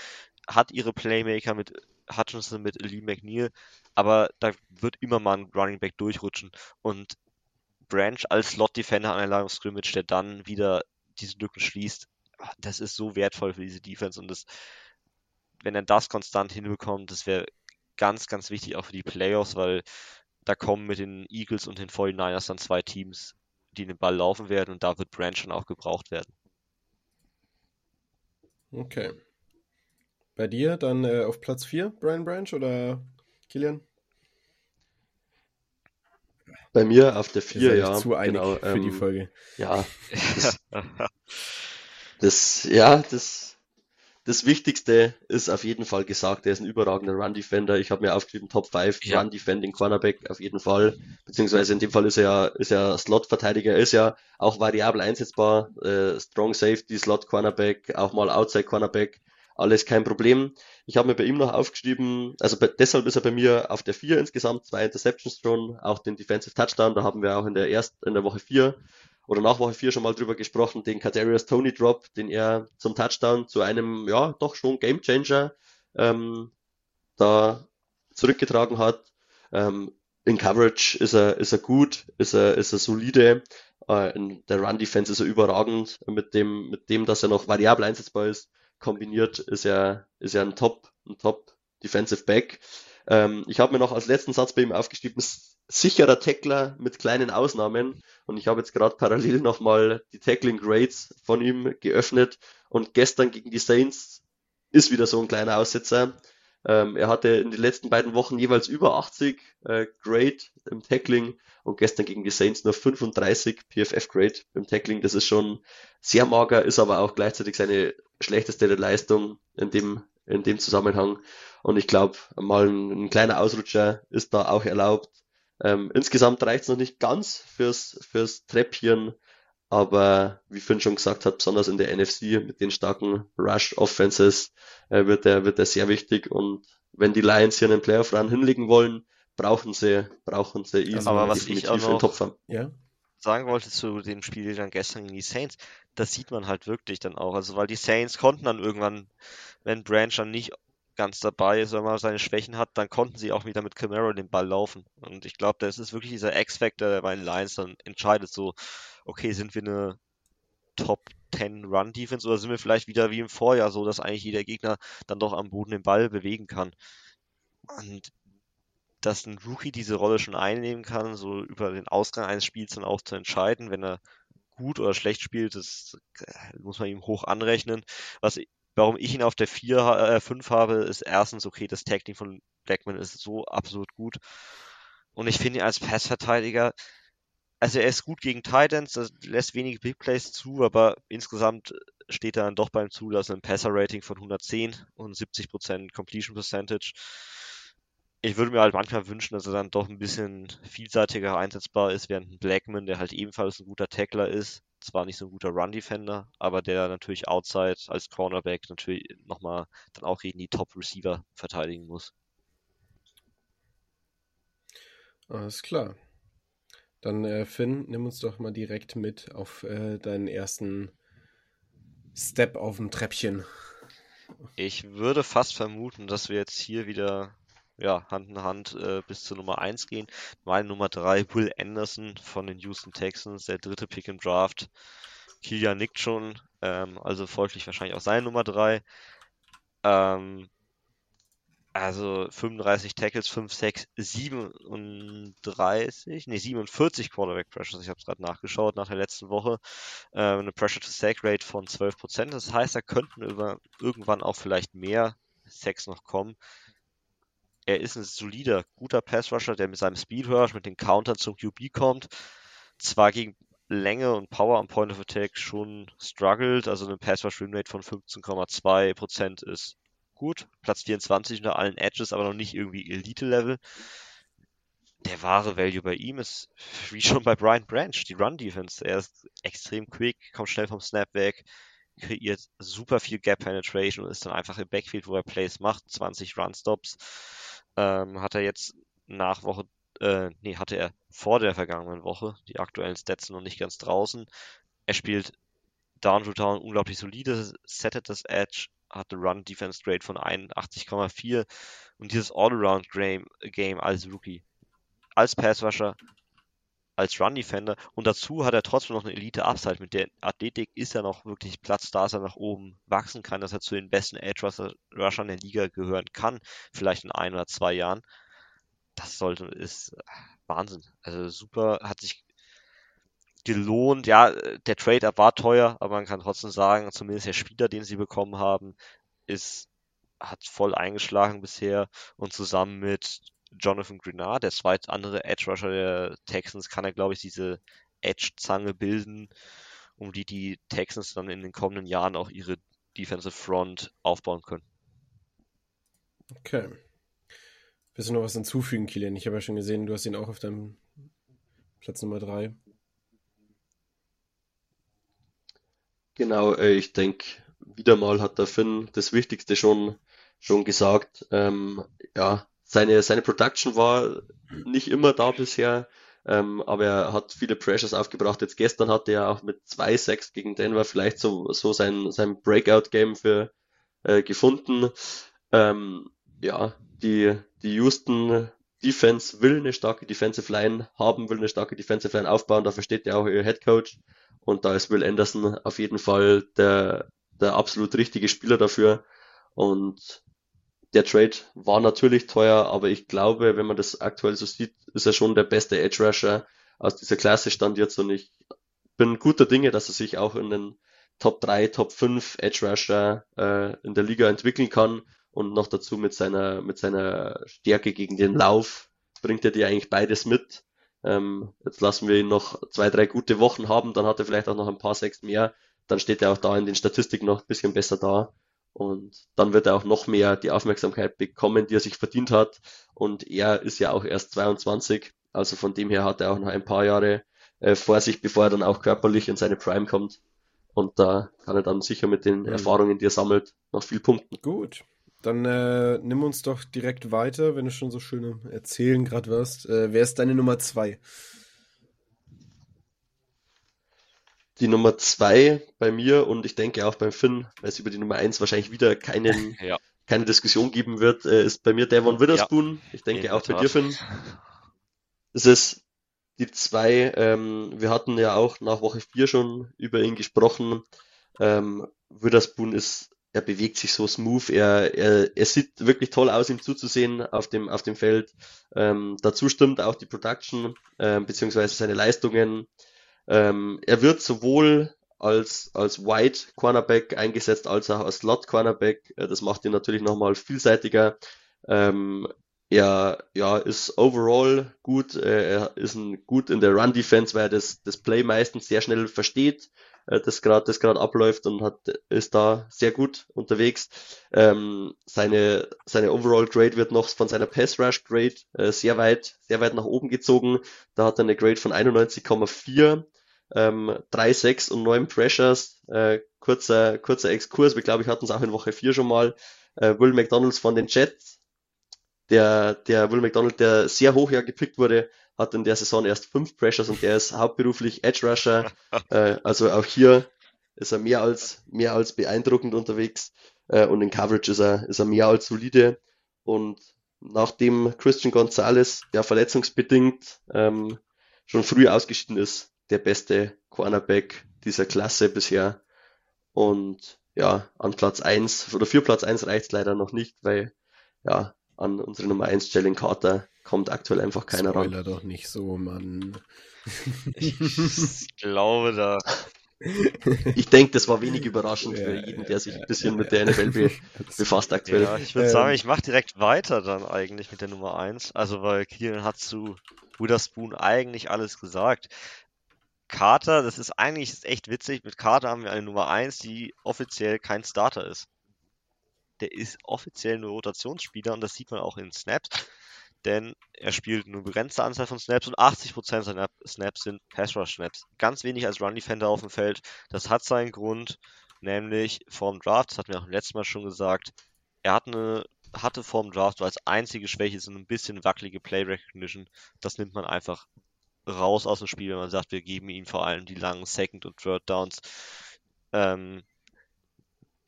hat ihre Playmaker mit Hutchinson, mit Lee McNeil, aber da wird immer mal ein Running Back durchrutschen und Branch als Slot Defender an der Line Scrimmage, der dann wieder diese Lücken schließt, das ist so wertvoll für diese Defense und das, wenn er das konstant hinbekommt, das wäre ganz, ganz wichtig auch für die Playoffs, weil da kommen mit den Eagles und den 49ers dann zwei Teams, die den Ball laufen werden und da wird Branch schon auch gebraucht werden. Okay. Bei dir dann äh, auf Platz 4, Brian Branch oder Kilian? Bei mir auf der 4, ja. Zu einig genau, für ähm, die Folge. Ja. Das, das, ja, das das Wichtigste ist auf jeden Fall gesagt, er ist ein überragender Run-Defender. Ich habe mir aufgeschrieben, Top 5 ja. Run-Defending Cornerback auf jeden Fall. Beziehungsweise in dem Fall ist er ja, ist er Slot-Verteidiger, ist ja auch variabel einsetzbar. Äh, Strong Safety, Slot Cornerback, auch mal Outside Cornerback. Alles kein Problem. Ich habe mir bei ihm noch aufgeschrieben, also bei, deshalb ist er bei mir auf der 4 insgesamt, zwei Interceptions schon, auch den Defensive Touchdown, da haben wir auch in der ersten, in der Woche 4 oder nach Woche 4 schon mal drüber gesprochen, den Kadarius Tony Drop, den er zum Touchdown zu einem, ja, doch schon Game Changer ähm, da zurückgetragen hat. Ähm, in Coverage ist er, ist er gut, ist er, ist er solide. Äh, in der Run Defense ist er überragend. Mit dem, mit dem, dass er noch variabel einsetzbar ist, kombiniert ist er, ist er ein Top, ein Top Defensive Back. Ähm, ich habe mir noch als letzten Satz bei ihm aufgeschrieben, sicherer Tackler mit kleinen Ausnahmen. Und ich habe jetzt gerade parallel nochmal die Tackling Grades von ihm geöffnet. Und gestern gegen die Saints ist wieder so ein kleiner Aussetzer. Ähm, er hatte in den letzten beiden Wochen jeweils über 80 äh, Grade im Tackling und gestern gegen die Saints nur 35 PFF Grade im Tackling. Das ist schon sehr mager, ist aber auch gleichzeitig seine schlechteste Leistung in dem, in dem Zusammenhang. Und ich glaube, mal ein, ein, kleiner Ausrutscher ist da auch erlaubt. Ähm, insgesamt reicht es noch nicht ganz fürs, fürs Treppchen, aber wie Finn schon gesagt hat, besonders in der NFC mit den starken Rush-Offenses äh, wird er wird er sehr wichtig. Und wenn die Lions hier einen Playoff-Run hinlegen wollen, brauchen sie, brauchen sie ihn aber was ich auch noch Topf haben. Ja? sagen wollte zu dem Spiel dann gestern gegen die Saints, das sieht man halt wirklich dann auch. Also weil die Saints konnten dann irgendwann, wenn Branch dann nicht ganz dabei ist, wenn man seine Schwächen hat, dann konnten sie auch wieder mit Camaro den Ball laufen. Und ich glaube, das ist wirklich dieser X-Factor, der bei den Lions dann entscheidet, so, okay, sind wir eine Top 10 Run Defense oder sind wir vielleicht wieder wie im Vorjahr so, dass eigentlich jeder Gegner dann doch am Boden den Ball bewegen kann. Und dass ein Rookie diese Rolle schon einnehmen kann, so über den Ausgang eines Spiels dann auch zu entscheiden, wenn er gut oder schlecht spielt, das äh, muss man ihm hoch anrechnen. Was Warum ich ihn auf der 4, äh, 5 habe, ist erstens, okay, das Tag von Blackman ist so absolut gut. Und ich finde ihn als Passverteidiger, also er ist gut gegen Titans, lässt wenige Big Plays zu, aber insgesamt steht er dann doch beim Zulassen ein Passer-Rating von 110 und 70% Completion Percentage. Ich würde mir halt manchmal wünschen, dass er dann doch ein bisschen vielseitiger einsetzbar ist, während Blackman, der halt ebenfalls ein guter Tackler ist, zwar nicht so ein guter Run-Defender, aber der natürlich outside als Cornerback natürlich nochmal dann auch gegen die Top-Receiver verteidigen muss. Alles klar. Dann äh, Finn, nimm uns doch mal direkt mit auf äh, deinen ersten Step auf dem Treppchen. Ich würde fast vermuten, dass wir jetzt hier wieder ja, Hand in Hand äh, bis zur Nummer 1 gehen. Meine Nummer 3, Will Anderson von den Houston Texans, der dritte Pick im Draft. Kilian nickt schon, ähm, also folglich wahrscheinlich auch seine Nummer 3. Ähm, also 35 Tackles, 5, 6, 37, nee, 47 Quarterback Pressures. Ich habe es gerade nachgeschaut nach der letzten Woche. Ähm, eine Pressure to Sack Rate von 12%. Das heißt, da könnten über, irgendwann auch vielleicht mehr Sacks noch kommen er ist ein solider, guter Pass-Rusher, der mit seinem Speed Rush, mit den Countern zum QB kommt. Zwar gegen Länge und Power am Point of Attack schon struggled, also eine Pass-Rush-Win-Rate von 15,2% ist gut. Platz 24 unter allen Edges, aber noch nicht irgendwie Elite-Level. Der wahre Value bei ihm ist, wie schon bei Brian Branch, die Run-Defense. Er ist extrem quick, kommt schnell vom Snap weg, kreiert super viel Gap Penetration und ist dann einfach im Backfield, wo er Plays macht, 20 Run-Stops ähm, hat er jetzt nach Woche, äh, nee, hatte er vor der vergangenen Woche, die aktuellen Stats noch nicht ganz draußen. Er spielt Down to Down unglaublich solide, settet das Edge, hat eine Run Defense Grade von 81,4 und dieses All-Around Game als Rookie, als Passwasher, als Run Defender und dazu hat er trotzdem noch eine Elite Upside. Mit der Athletik ist er noch wirklich Platz da, dass er nach oben wachsen kann, dass er zu den besten Edge Rushern der Liga gehören kann, vielleicht in ein oder zwei Jahren. Das sollte, ist Wahnsinn. Also super, hat sich gelohnt. Ja, der Trade-Up war teuer, aber man kann trotzdem sagen, zumindest der Spieler, den sie bekommen haben, ist, hat voll eingeschlagen bisher und zusammen mit Jonathan Grenard, der zweit andere Edge Rusher der Texans, kann er, glaube ich, diese Edge-Zange bilden, um die die Texans dann in den kommenden Jahren auch ihre Defensive Front aufbauen können. Okay. Willst du noch was hinzufügen, Kilian? Ich habe ja schon gesehen, du hast ihn auch auf deinem Platz Nummer 3. Genau, äh, ich denke, wieder mal hat der Finn das Wichtigste schon, schon gesagt. Ähm, ja, seine, seine Production war nicht immer da bisher, ähm, aber er hat viele Pressures aufgebracht. Jetzt gestern hatte er auch mit zwei Sacks gegen Denver vielleicht so, so sein, sein Breakout-Game für äh, gefunden. Ähm, ja, die, die Houston Defense will eine starke Defensive Line haben, will eine starke Defensive Line aufbauen, dafür steht ja auch ihr Head Coach. Und da ist Will Anderson auf jeden Fall der, der absolut richtige Spieler dafür. Und der Trade war natürlich teuer, aber ich glaube, wenn man das aktuell so sieht, ist er schon der beste Edge Rusher aus dieser Klasse stand jetzt und ich bin guter Dinge, dass er sich auch in den Top 3, Top 5 Edge Rusher äh, in der Liga entwickeln kann und noch dazu mit seiner, mit seiner Stärke gegen den Lauf bringt er dir eigentlich beides mit. Ähm, jetzt lassen wir ihn noch zwei, drei gute Wochen haben, dann hat er vielleicht auch noch ein paar Sechs mehr, dann steht er auch da in den Statistiken noch ein bisschen besser da. Und dann wird er auch noch mehr die Aufmerksamkeit bekommen, die er sich verdient hat. Und er ist ja auch erst 22. Also von dem her hat er auch noch ein paar Jahre äh, vor sich, bevor er dann auch körperlich in seine Prime kommt. Und da kann er dann sicher mit den mhm. Erfahrungen, die er sammelt, noch viel punkten. Gut. Dann äh, nimm uns doch direkt weiter, wenn du schon so schön Erzählen gerade wirst. Äh, wer ist deine Nummer zwei? Die Nummer zwei bei mir und ich denke auch beim Finn, weil es über die Nummer eins wahrscheinlich wieder keinen, ja. keine Diskussion geben wird, äh, ist bei mir Devon Witherspoon. Ja. Ich denke auch bei dir, Finn. Es ist die zwei, ähm, wir hatten ja auch nach Woche vier schon über ihn gesprochen. Ähm, Witherspoon ist er bewegt sich so smooth, er, er, er sieht wirklich toll aus, ihm zuzusehen auf dem, auf dem Feld. Ähm, dazu stimmt auch die Production, äh, beziehungsweise seine Leistungen. Ähm, er wird sowohl als, als Wide Cornerback eingesetzt, als auch als Slot Cornerback. Äh, das macht ihn natürlich nochmal vielseitiger. Ähm, er ja, ist overall gut, äh, er ist ein, gut in der Run Defense, weil er das, das Play meistens sehr schnell versteht äh, das gerade das gerade abläuft und hat ist da sehr gut unterwegs. Ähm, seine seine Overall Grade wird noch von seiner Pass Rush Grade äh, sehr weit sehr weit nach oben gezogen. Da hat er eine Grade von 91,4 ähm, 3, 6 und 9 Pressures. Äh, kurzer, kurzer Exkurs, wir glaube ich hatten es auch in Woche 4 schon mal. Äh, Will McDonalds von den Jets, der, der Will McDonald, der sehr hoch ja gepickt wurde, hat in der Saison erst fünf Pressures und der ist hauptberuflich Edge Rusher. äh, also auch hier ist er mehr als, mehr als beeindruckend unterwegs. Äh, und in Coverage ist er, ist er mehr als solide. Und nachdem Christian Gonzalez, der verletzungsbedingt ähm, schon früh ausgeschieden ist, der beste Cornerback dieser Klasse bisher. Und ja, an Platz eins oder für Platz eins reicht leider noch nicht, weil ja, an unsere Nummer eins Jalen Carter kommt aktuell einfach keiner Spoiler ran. doch nicht so, Mann. ich glaube da. Ich denke, das war wenig überraschend ja, für jeden, der sich ein bisschen mit der NFL be befasst aktuell. Ja, ich würde ähm, sagen, ich mache direkt weiter dann eigentlich mit der Nummer 1. Also, weil Kieran hat zu Witherspoon eigentlich alles gesagt. Carter, das ist eigentlich ist echt witzig. Mit Carter haben wir eine Nummer 1, die offiziell kein Starter ist. Der ist offiziell nur Rotationsspieler und das sieht man auch in Snaps denn er spielt nur begrenzte Anzahl von Snaps und 80% seiner Snaps sind Pass-Rush-Snaps. Ganz wenig als Run-Defender auf dem Feld. Das hat seinen Grund, nämlich vorm Draft, das hatten wir auch letztes Mal schon gesagt, er hat eine, hatte vorm Draft als einzige Schwäche so ein bisschen wackelige Play-Recognition. Das nimmt man einfach raus aus dem Spiel, wenn man sagt, wir geben ihm vor allem die langen Second- und Third-Downs. Ähm,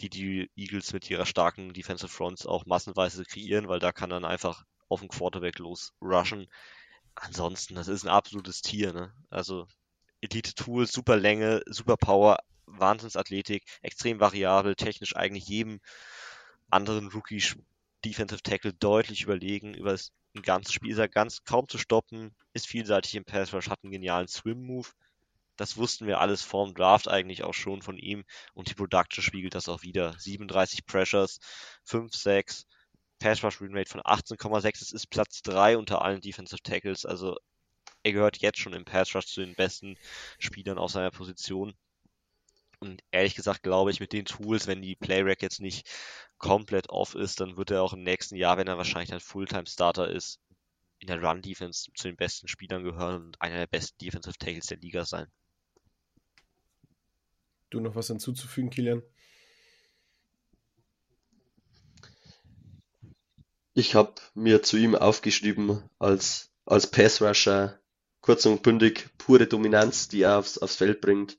die die Eagles mit ihrer starken Defensive Fronts auch massenweise kreieren, weil da kann dann einfach auf den Quarterback los rushen. Ansonsten, das ist ein absolutes Tier, ne? Also Elite-Tool, super Länge, super Power, Wahnsinnsathletik, extrem variabel, technisch eigentlich jedem anderen Rookie Defensive Tackle deutlich überlegen. Über das ganze Spiel ist er ganz kaum zu stoppen, ist vielseitig im Pass Rush, hat einen genialen Swim-Move. Das wussten wir alles vorm Draft eigentlich auch schon von ihm und die Production spiegelt das auch wieder. 37 Pressures, 5 6 Pass Rush Win Rate von 18,6. Das ist Platz 3 unter allen Defensive Tackles. Also er gehört jetzt schon im Pass Rush zu den besten Spielern aus seiner Position. Und ehrlich gesagt glaube ich, mit den Tools, wenn die Playrack jetzt nicht komplett off ist, dann wird er auch im nächsten Jahr, wenn er wahrscheinlich ein Fulltime-Starter ist, in der Run-Defense zu den besten Spielern gehören und einer der besten Defensive Tackles der Liga sein. Du noch was hinzuzufügen, Kilian? Ich habe mir zu ihm aufgeschrieben als, als Pass-Rusher, kurz und bündig, pure Dominanz, die er aufs, aufs Feld bringt.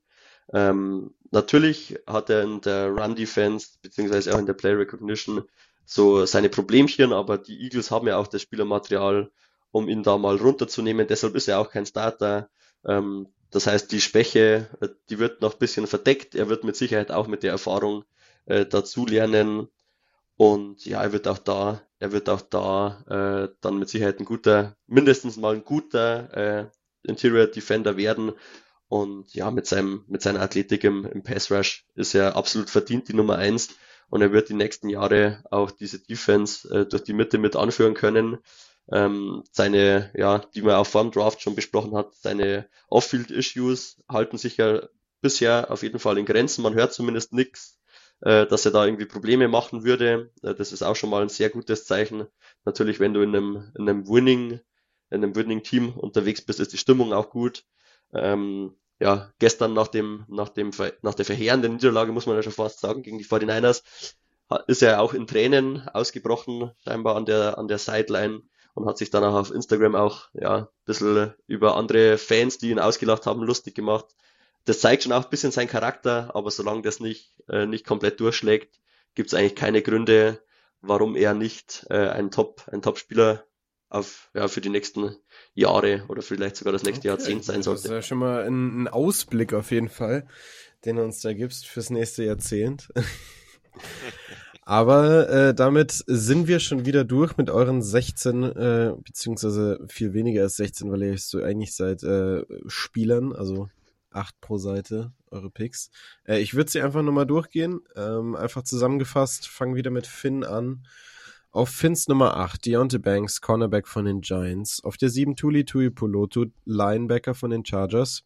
Ähm, natürlich hat er in der Run-Defense, beziehungsweise auch in der Play-Recognition so seine Problemchen, aber die Eagles haben ja auch das Spielermaterial, um ihn da mal runterzunehmen. Deshalb ist er auch kein Starter. Ähm, das heißt, die Schwäche, äh, die wird noch ein bisschen verdeckt. Er wird mit Sicherheit auch mit der Erfahrung äh, dazu lernen. Und ja, er wird auch da, er wird auch da äh, dann mit Sicherheit ein guter, mindestens mal ein guter äh, Interior Defender werden. Und ja, mit seinem, mit seiner Athletik im, im Pass Rush ist er absolut verdient die Nummer eins. und er wird die nächsten Jahre auch diese Defense äh, durch die Mitte mit anführen können. Ähm, seine, ja, die man auch vor dem Draft schon besprochen hat, seine Off-Field-Issues halten sich ja bisher auf jeden Fall in Grenzen. Man hört zumindest nichts, äh, dass er da irgendwie Probleme machen würde. Äh, das ist auch schon mal ein sehr gutes Zeichen. Natürlich, wenn du in einem, in einem Winning, in einem Winning-Team unterwegs bist, ist die Stimmung auch gut. Ähm, ja, gestern nach dem, nach dem, nach der verheerenden Niederlage, muss man ja schon fast sagen, gegen die 49ers, ist er auch in Tränen ausgebrochen, scheinbar an der, an der Sideline und hat sich dann auch auf Instagram auch, ja, ein bisschen über andere Fans, die ihn ausgelacht haben, lustig gemacht. Das zeigt schon auch ein bisschen seinen Charakter, aber solange das nicht, äh, nicht komplett durchschlägt, gibt es eigentlich keine Gründe, warum er nicht äh, ein Top, ein Top-Spieler auf, ja, für die nächsten Jahre oder vielleicht sogar das nächste okay. Jahrzehnt sein sollte. Das ist ja schon mal ein, ein Ausblick auf jeden Fall, den du uns da gibst fürs nächste Jahrzehnt. Aber äh, damit sind wir schon wieder durch mit euren 16, äh, beziehungsweise viel weniger als 16, weil ihr euch so eigentlich seid äh, Spielern, also 8 pro Seite, eure Picks. Äh, ich würde sie einfach nochmal durchgehen. Ähm, einfach zusammengefasst, fangen wieder mit Finn an. Auf Finns Nummer 8, Deontay Banks, Cornerback von den Giants. Auf der 7, Tuli Tui Polotu, Linebacker von den Chargers.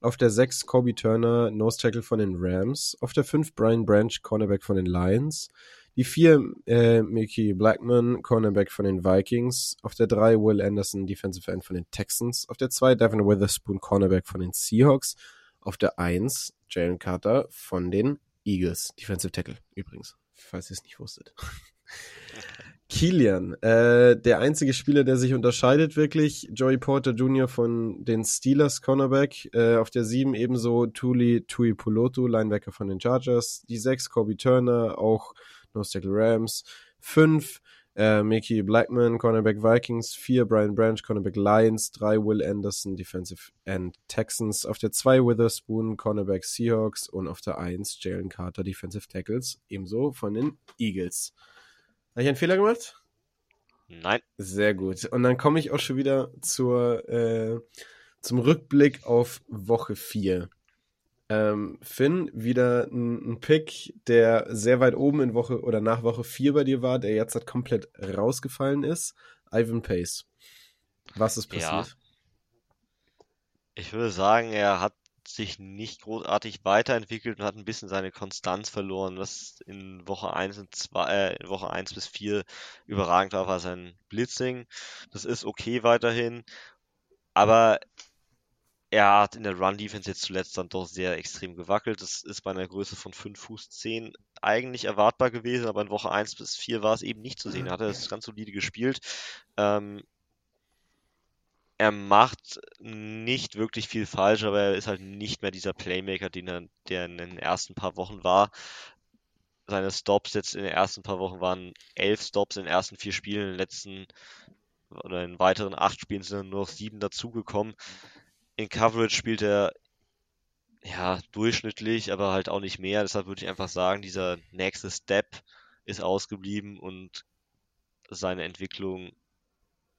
Auf der 6 Kobe Turner, Nose Tackle von den Rams. Auf der 5 Brian Branch, Cornerback von den Lions. Die 4 äh, Mickey Blackman, Cornerback von den Vikings. Auf der 3 Will Anderson, Defensive End von den Texans. Auf der 2 Devin Witherspoon, Cornerback von den Seahawks. Auf der 1 Jalen Carter von den Eagles, Defensive Tackle übrigens, falls ihr es nicht wusstet. Kilian, äh, der einzige Spieler, der sich unterscheidet wirklich. Joey Porter Jr. von den Steelers, Cornerback. Äh, auf der 7 ebenso Tuli Tui Pulotu, Linebacker von den Chargers. Die 6 Kobe Turner, auch Nose Rams. 5 äh, Mickey Blackman, Cornerback Vikings. 4 Brian Branch, Cornerback Lions. 3 Will Anderson, Defensive End Texans. Auf der 2 Witherspoon, Cornerback Seahawks. Und auf der 1 Jalen Carter, Defensive Tackles, ebenso von den Eagles. Habe ich einen Fehler gemacht? Nein. Sehr gut. Und dann komme ich auch schon wieder zur, äh, zum Rückblick auf Woche 4. Ähm, Finn, wieder ein, ein, Pick, der sehr weit oben in Woche oder nach Woche 4 bei dir war, der jetzt halt komplett rausgefallen ist. Ivan Pace. Was ist passiert? Ja. Ich würde sagen, er hat sich nicht großartig weiterentwickelt und hat ein bisschen seine Konstanz verloren, was in Woche 1 und 2, äh, in Woche 1 bis 4 überragend war, war sein Blitzing. Das ist okay weiterhin, aber er hat in der Run-Defense jetzt zuletzt dann doch sehr extrem gewackelt. Das ist bei einer Größe von 5 Fuß 10 eigentlich erwartbar gewesen, aber in Woche 1 bis 4 war es eben nicht zu sehen. Er hat es ganz solide gespielt. Ähm, er macht nicht wirklich viel falsch, aber er ist halt nicht mehr dieser Playmaker, den er, der in den ersten paar Wochen war. Seine Stops jetzt in den ersten paar Wochen waren elf Stops in den ersten vier Spielen, in den letzten oder in weiteren acht Spielen sind nur noch sieben dazugekommen. In Coverage spielt er ja durchschnittlich, aber halt auch nicht mehr. Deshalb würde ich einfach sagen, dieser nächste Step ist ausgeblieben und seine Entwicklung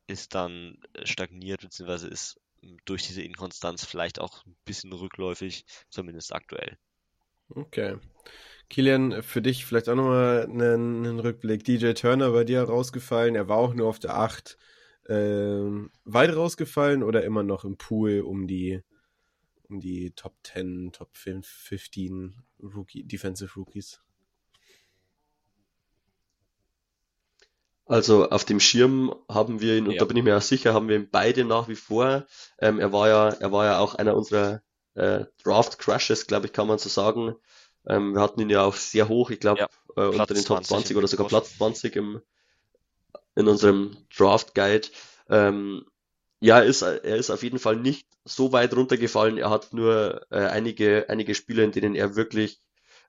ist dann äh, stagniert, beziehungsweise ist durch diese Inkonstanz vielleicht auch ein bisschen rückläufig, zumindest aktuell. Okay. Kilian, für dich vielleicht auch nochmal einen, einen Rückblick. DJ Turner bei dir rausgefallen, er war auch nur auf der 8. Ähm, weit rausgefallen oder immer noch im Pool um die, um die Top 10, Top 15 Rookie, Defensive Rookies? Also auf dem Schirm haben wir ihn, und da bin ich mir auch sicher, haben wir ihn beide nach wie vor. Ähm, er war ja, er war ja auch einer unserer äh, Draft Crushes, glaube ich, kann man so sagen. Ähm, wir hatten ihn ja auch sehr hoch, ich glaube, ja, äh, unter den Top 20 oder sogar Platz 20 im, in unserem Draft Guide. Ähm, ja, er ist, er ist auf jeden Fall nicht so weit runtergefallen. Er hat nur äh, einige, einige Spiele, in denen er wirklich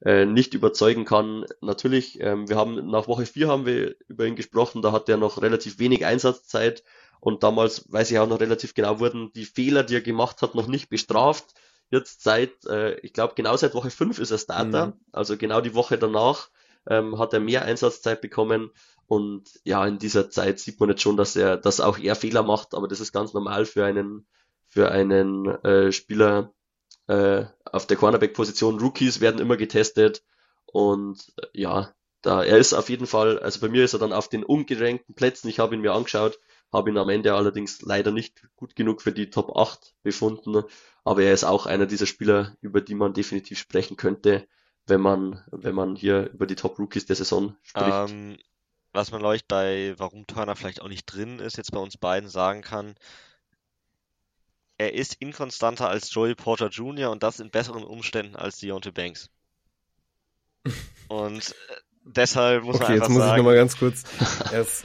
äh, nicht überzeugen kann. Natürlich, ähm, wir haben nach Woche 4 haben wir über ihn gesprochen, da hat er noch relativ wenig Einsatzzeit und damals, weiß ich auch noch relativ genau, wurden die Fehler, die er gemacht hat, noch nicht bestraft. Jetzt seit, äh, ich glaube, genau seit Woche 5 ist er Starter, mhm. also genau die Woche danach ähm, hat er mehr Einsatzzeit bekommen. Und ja, in dieser Zeit sieht man jetzt schon, dass er, dass auch er Fehler macht, aber das ist ganz normal für einen, für einen äh, Spieler, äh, auf der Cornerback-Position. Rookies werden immer getestet und äh, ja, da, er ist auf jeden Fall, also bei mir ist er dann auf den ungerankten Plätzen. Ich habe ihn mir angeschaut, habe ihn am Ende allerdings leider nicht gut genug für die Top 8 befunden. Aber er ist auch einer dieser Spieler, über die man definitiv sprechen könnte, wenn man, wenn man hier über die Top Rookies der Saison spricht. Ähm, was man, glaube ich, bei warum Turner vielleicht auch nicht drin ist, jetzt bei uns beiden sagen kann, er ist inkonstanter als Joey Porter Jr. und das in besseren Umständen als Deontay Banks. Und äh, deshalb muss okay, man einfach jetzt muss sagen, ich nochmal ganz kurz. Er ist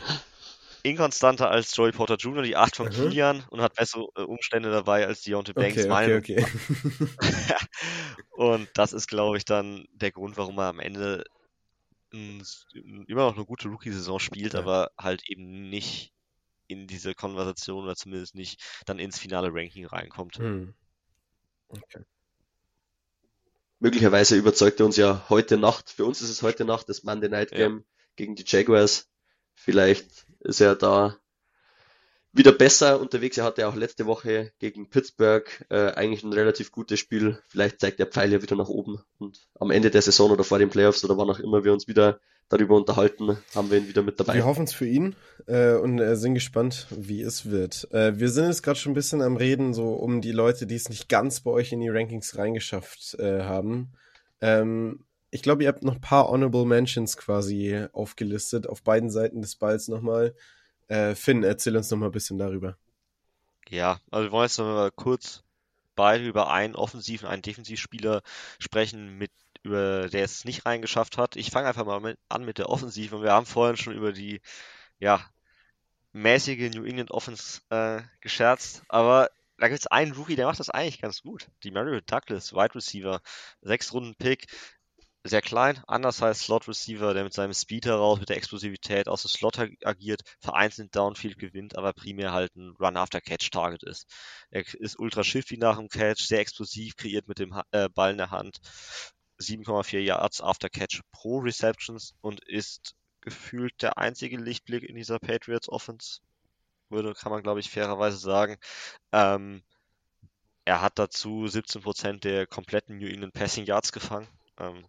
inkonstanter als Joey Porter Jr., die 8 von mhm. Kilian und hat bessere äh, Umstände dabei als Deontay Banks. Okay, okay, okay. und das ist, glaube ich, dann der Grund, warum er am Ende immer noch eine gute Rookie-Saison spielt, ja. aber halt eben nicht in diese Konversation oder zumindest nicht dann ins finale Ranking reinkommt. Hm. Okay. Möglicherweise überzeugt er uns ja heute Nacht, für uns ist es heute Nacht das Monday Night Game ja. gegen die Jaguars. Vielleicht ist er da wieder besser unterwegs. Er hatte auch letzte Woche gegen Pittsburgh äh, eigentlich ein relativ gutes Spiel. Vielleicht zeigt der Pfeil ja wieder nach oben. Und am Ende der Saison oder vor den Playoffs oder wann auch immer wir uns wieder darüber unterhalten, haben wir ihn wieder mit dabei. Wir hoffen es für ihn äh, und äh, sind gespannt, wie es wird. Äh, wir sind jetzt gerade schon ein bisschen am Reden, so um die Leute, die es nicht ganz bei euch in die Rankings reingeschafft äh, haben. Ähm, ich glaube, ihr habt noch ein paar Honorable Mentions quasi aufgelistet, auf beiden Seiten des Balls nochmal. Äh, Finn, erzähl uns noch mal ein bisschen darüber. Ja, also wir wollen jetzt noch mal kurz beide über einen Offensiv- und einen Defensivspieler sprechen, mit, über der es nicht reingeschafft hat. Ich fange einfach mal mit, an mit der Offensive und wir haben vorhin schon über die, ja, mäßige New England Offense äh, gescherzt, aber da gibt es einen Rookie, der macht das eigentlich ganz gut. Die Mario Douglas, Wide Receiver, sechs Runden Pick, sehr klein, anders als Slot Receiver, der mit seinem Speed heraus, mit der Explosivität aus dem Slot agiert, vereinzelt Downfield gewinnt, aber primär halt ein Run-After-Catch-Target ist. Er ist ultra shifty nach dem Catch, sehr explosiv, kreiert mit dem äh, Ball in der Hand 7,4 Yards After Catch pro Receptions und ist gefühlt der einzige Lichtblick in dieser Patriots Offense. Würde, kann man glaube ich fairerweise sagen. Ähm, er hat dazu 17% der kompletten New England Passing Yards gefangen. Ähm,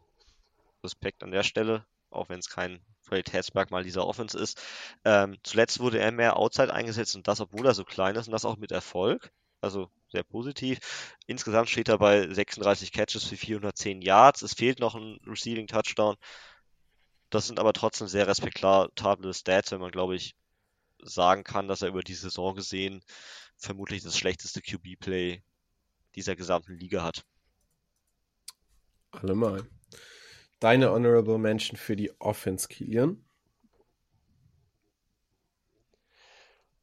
Respekt an der Stelle, auch wenn es kein Qualitätsmerkmal dieser Offense ist. Ähm, zuletzt wurde er mehr Outside eingesetzt und das, obwohl er so klein ist und das auch mit Erfolg. Also sehr positiv. Insgesamt steht er bei 36 Catches für 410 Yards. Es fehlt noch ein Receiving Touchdown. Das sind aber trotzdem sehr respektable Stats, wenn man, glaube ich, sagen kann, dass er über die Saison gesehen vermutlich das schlechteste QB-Play dieser gesamten Liga hat. Allemal. Deine Honorable Mention für die Offense, Kilian?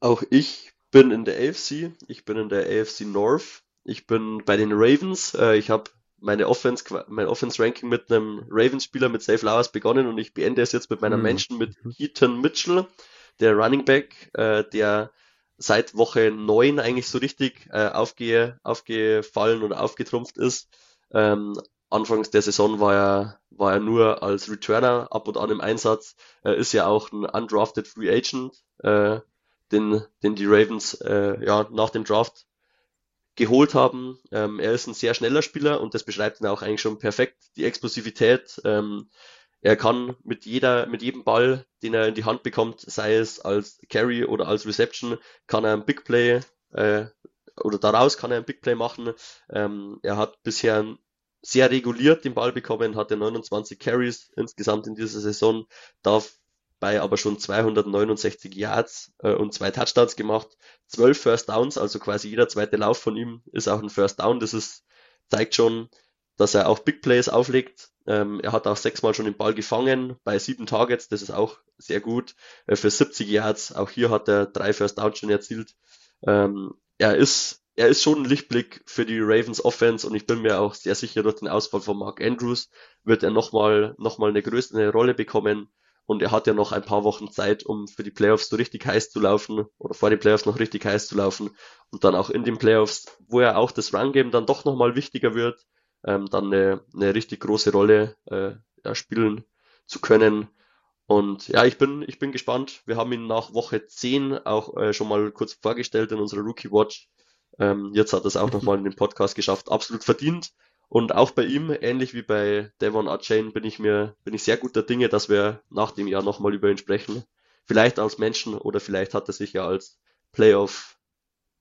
Auch ich bin in der AFC. Ich bin in der AFC North. Ich bin bei den Ravens. Äh, ich habe meine Offense, mein Offense-Ranking mit einem Ravens-Spieler mit Safe Flowers begonnen und ich beende es jetzt mit meiner mhm. Mention mit Ethan Mitchell, der Running Back, äh, der seit Woche 9 eigentlich so richtig äh, aufge, aufgefallen und aufgetrumpft ist. Ähm, Anfangs der Saison war er, war er nur als Returner ab und an im Einsatz. Er ist ja auch ein undrafted Free Agent, äh, den, den die Ravens äh, ja, nach dem Draft geholt haben. Ähm, er ist ein sehr schneller Spieler und das beschreibt ihn auch eigentlich schon perfekt. Die Explosivität. Ähm, er kann mit jeder, mit jedem Ball, den er in die Hand bekommt, sei es als Carry oder als Reception, kann er ein Big Play äh, oder daraus kann er ein Big Play machen. Ähm, er hat bisher sehr reguliert den Ball bekommen, hatte 29 Carries insgesamt in dieser Saison, dabei aber schon 269 Yards äh, und zwei Touchdowns gemacht, 12 First Downs, also quasi jeder zweite Lauf von ihm ist auch ein First Down. Das ist, zeigt schon, dass er auch Big Plays auflegt. Ähm, er hat auch sechsmal schon den Ball gefangen bei sieben Targets, das ist auch sehr gut. Äh, für 70 Yards, auch hier hat er drei First Downs schon erzielt. Ähm, er ist er ist schon ein Lichtblick für die Ravens Offense und ich bin mir auch sehr sicher, durch den Ausfall von Mark Andrews wird er nochmal noch mal eine größere Rolle bekommen und er hat ja noch ein paar Wochen Zeit, um für die Playoffs so richtig heiß zu laufen oder vor den Playoffs noch richtig heiß zu laufen und dann auch in den Playoffs, wo er auch das Run-Game dann doch nochmal wichtiger wird, ähm, dann eine, eine richtig große Rolle äh, ja, spielen zu können. Und ja, ich bin, ich bin gespannt. Wir haben ihn nach Woche 10 auch äh, schon mal kurz vorgestellt in unserer Rookie Watch. Ähm, jetzt hat er es auch nochmal in den Podcast geschafft. Absolut verdient. Und auch bei ihm, ähnlich wie bei Devon Archain, bin ich mir, bin ich sehr guter Dinge, dass wir nach dem Jahr nochmal über ihn sprechen. Vielleicht als Menschen oder vielleicht hat er sich ja als Playoff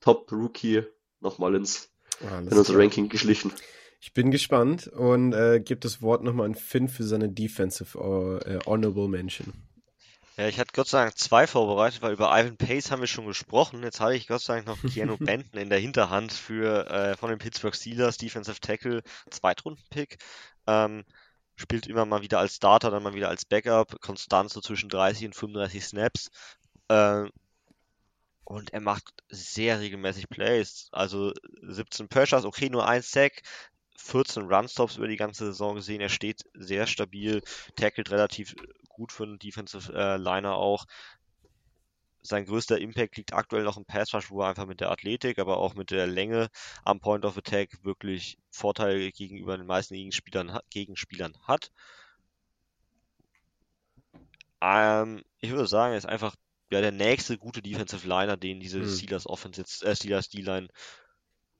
Top Rookie nochmal ins, Alles in unser klar. Ranking geschlichen. Ich bin gespannt und äh, gebe das Wort nochmal an Finn für seine Defensive äh, Honorable Mention. Ja, ich hatte Gott sei Dank zwei vorbereitet, weil über Ivan Pace haben wir schon gesprochen. Jetzt habe ich Gott sei Dank noch Keanu Benton in der Hinterhand für äh, von den Pittsburgh Steelers, Defensive Tackle, Zweitrunden-Pick. Ähm, spielt immer mal wieder als Starter, dann mal wieder als Backup, konstant so zwischen 30 und 35 Snaps. Äh, und er macht sehr regelmäßig Plays. Also 17 Pressures, okay, nur ein Sack, 14 Runstops über die ganze Saison gesehen. Er steht sehr stabil, tackelt relativ gut für einen Defensive äh, Liner auch. Sein größter Impact liegt aktuell noch im Pass Rush, wo er einfach mit der Athletik, aber auch mit der Länge am Point of Attack wirklich Vorteile gegenüber den meisten Gegenspielern, Gegenspielern hat. Ähm, ich würde sagen, er ist einfach ja, der nächste gute Defensive Liner, den diese hm. Steelers Offense jetzt, äh, Steelers D-Line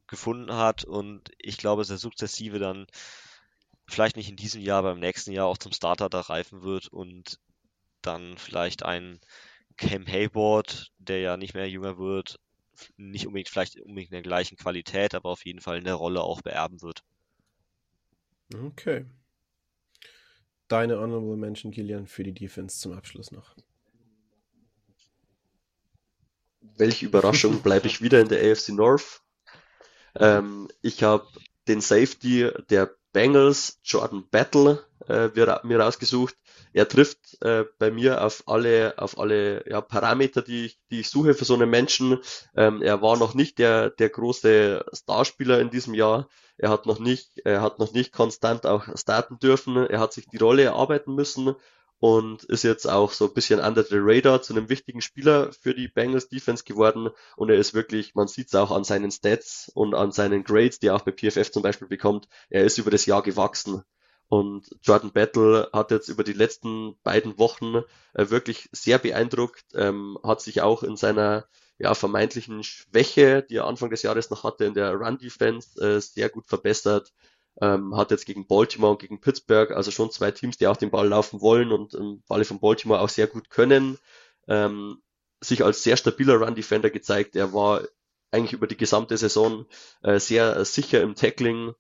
gefunden hat und ich glaube, dass er sukzessive dann vielleicht nicht in diesem Jahr, aber im nächsten Jahr auch zum Starter da reifen wird und dann vielleicht ein Cam Hayward, der ja nicht mehr jünger wird, nicht unbedingt vielleicht unbedingt in der gleichen Qualität, aber auf jeden Fall in der Rolle auch beerben wird. Okay. Deine Honorable Mention, Kilian, für die Defense zum Abschluss noch. Welche Überraschung bleibe ich wieder in der AFC North. Ähm, ich habe den Safety der Bengals, Jordan Battle, äh, mir rausgesucht. Er trifft äh, bei mir auf alle, auf alle ja, Parameter, die ich, die ich suche für so einen Menschen. Ähm, er war noch nicht der, der große Starspieler in diesem Jahr. Er hat noch nicht, er hat noch nicht konstant auch starten dürfen. Er hat sich die Rolle erarbeiten müssen und ist jetzt auch so ein bisschen under the radar zu einem wichtigen Spieler für die Bengals Defense geworden. Und er ist wirklich, man sieht es auch an seinen Stats und an seinen Grades, die er auch bei PFF zum Beispiel bekommt, er ist über das Jahr gewachsen. Und Jordan Battle hat jetzt über die letzten beiden Wochen äh, wirklich sehr beeindruckt, ähm, hat sich auch in seiner ja, vermeintlichen Schwäche, die er Anfang des Jahres noch hatte in der Run-Defense, äh, sehr gut verbessert ähm, hat jetzt gegen Baltimore und gegen Pittsburgh, also schon zwei Teams, die auch den Ball laufen wollen und im Falle von Baltimore auch sehr gut können, ähm, sich als sehr stabiler Run-Defender gezeigt. Er war eigentlich über die gesamte Saison äh, sehr sicher im Tackling.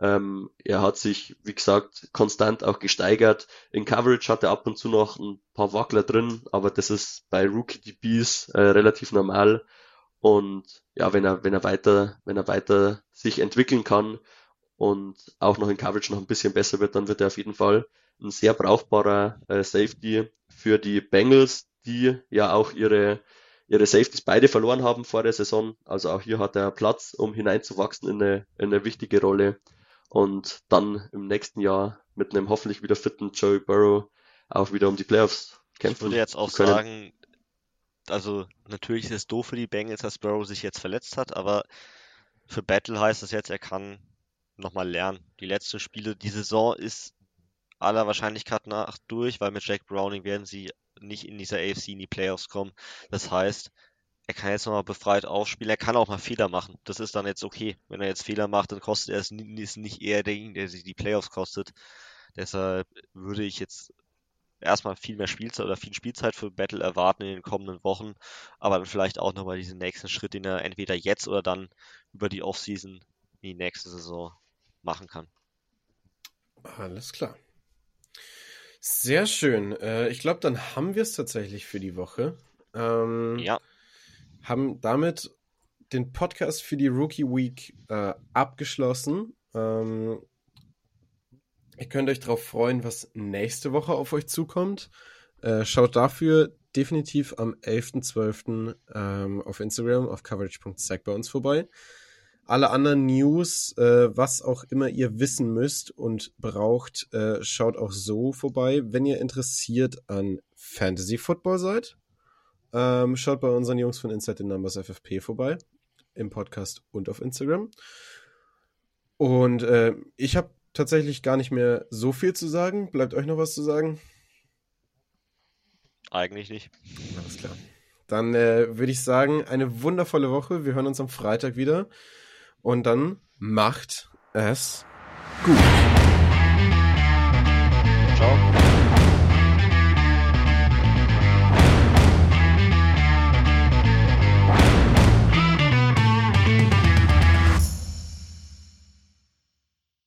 Ähm, er hat sich, wie gesagt, konstant auch gesteigert. In Coverage hat er ab und zu noch ein paar Wackler drin, aber das ist bei Rookie DBs äh, relativ normal. Und ja, wenn er, wenn er weiter, wenn er weiter sich entwickeln kann, und auch noch in Coverage noch ein bisschen besser wird, dann wird er auf jeden Fall ein sehr brauchbarer äh, Safety für die Bengals, die ja auch ihre, ihre Safeties beide verloren haben vor der Saison. Also auch hier hat er Platz, um hineinzuwachsen in eine, in eine wichtige Rolle und dann im nächsten Jahr mit einem hoffentlich wieder fitten Joey Burrow auch wieder um die Playoffs kämpfen. Ich würde jetzt auch sagen, also natürlich ist es doof für die Bengals, dass Burrow sich jetzt verletzt hat, aber für Battle heißt es jetzt, er kann nochmal lernen. Die letzten Spiele, die Saison ist aller Wahrscheinlichkeit nach durch, weil mit Jack Browning werden sie nicht in dieser AFC in die Playoffs kommen. Das heißt, er kann jetzt nochmal befreit aufspielen. Er kann auch mal Fehler machen. Das ist dann jetzt okay. Wenn er jetzt Fehler macht, dann kostet er es ist nicht eher derjenige, der sich die Playoffs kostet. Deshalb würde ich jetzt erstmal viel mehr Spielzeit oder viel Spielzeit für Battle erwarten in den kommenden Wochen, aber dann vielleicht auch nochmal diesen nächsten Schritt, den er entweder jetzt oder dann über die Offseason in die nächste Saison machen kann. Alles klar. Sehr schön. Äh, ich glaube, dann haben wir es tatsächlich für die Woche. Ähm, ja. Haben damit den Podcast für die Rookie Week äh, abgeschlossen. Ähm, ihr könnt euch darauf freuen, was nächste Woche auf euch zukommt. Äh, schaut dafür definitiv am 11.12. Ähm, auf Instagram auf coverage.sec bei uns vorbei. Alle anderen News, äh, was auch immer ihr wissen müsst und braucht, äh, schaut auch so vorbei. Wenn ihr interessiert an Fantasy Football seid, ähm, schaut bei unseren Jungs von Inside the Numbers FFP vorbei. Im Podcast und auf Instagram. Und äh, ich habe tatsächlich gar nicht mehr so viel zu sagen. Bleibt euch noch was zu sagen? Eigentlich nicht. Alles klar. Dann äh, würde ich sagen, eine wundervolle Woche. Wir hören uns am Freitag wieder. Und dann macht es gut. Ciao.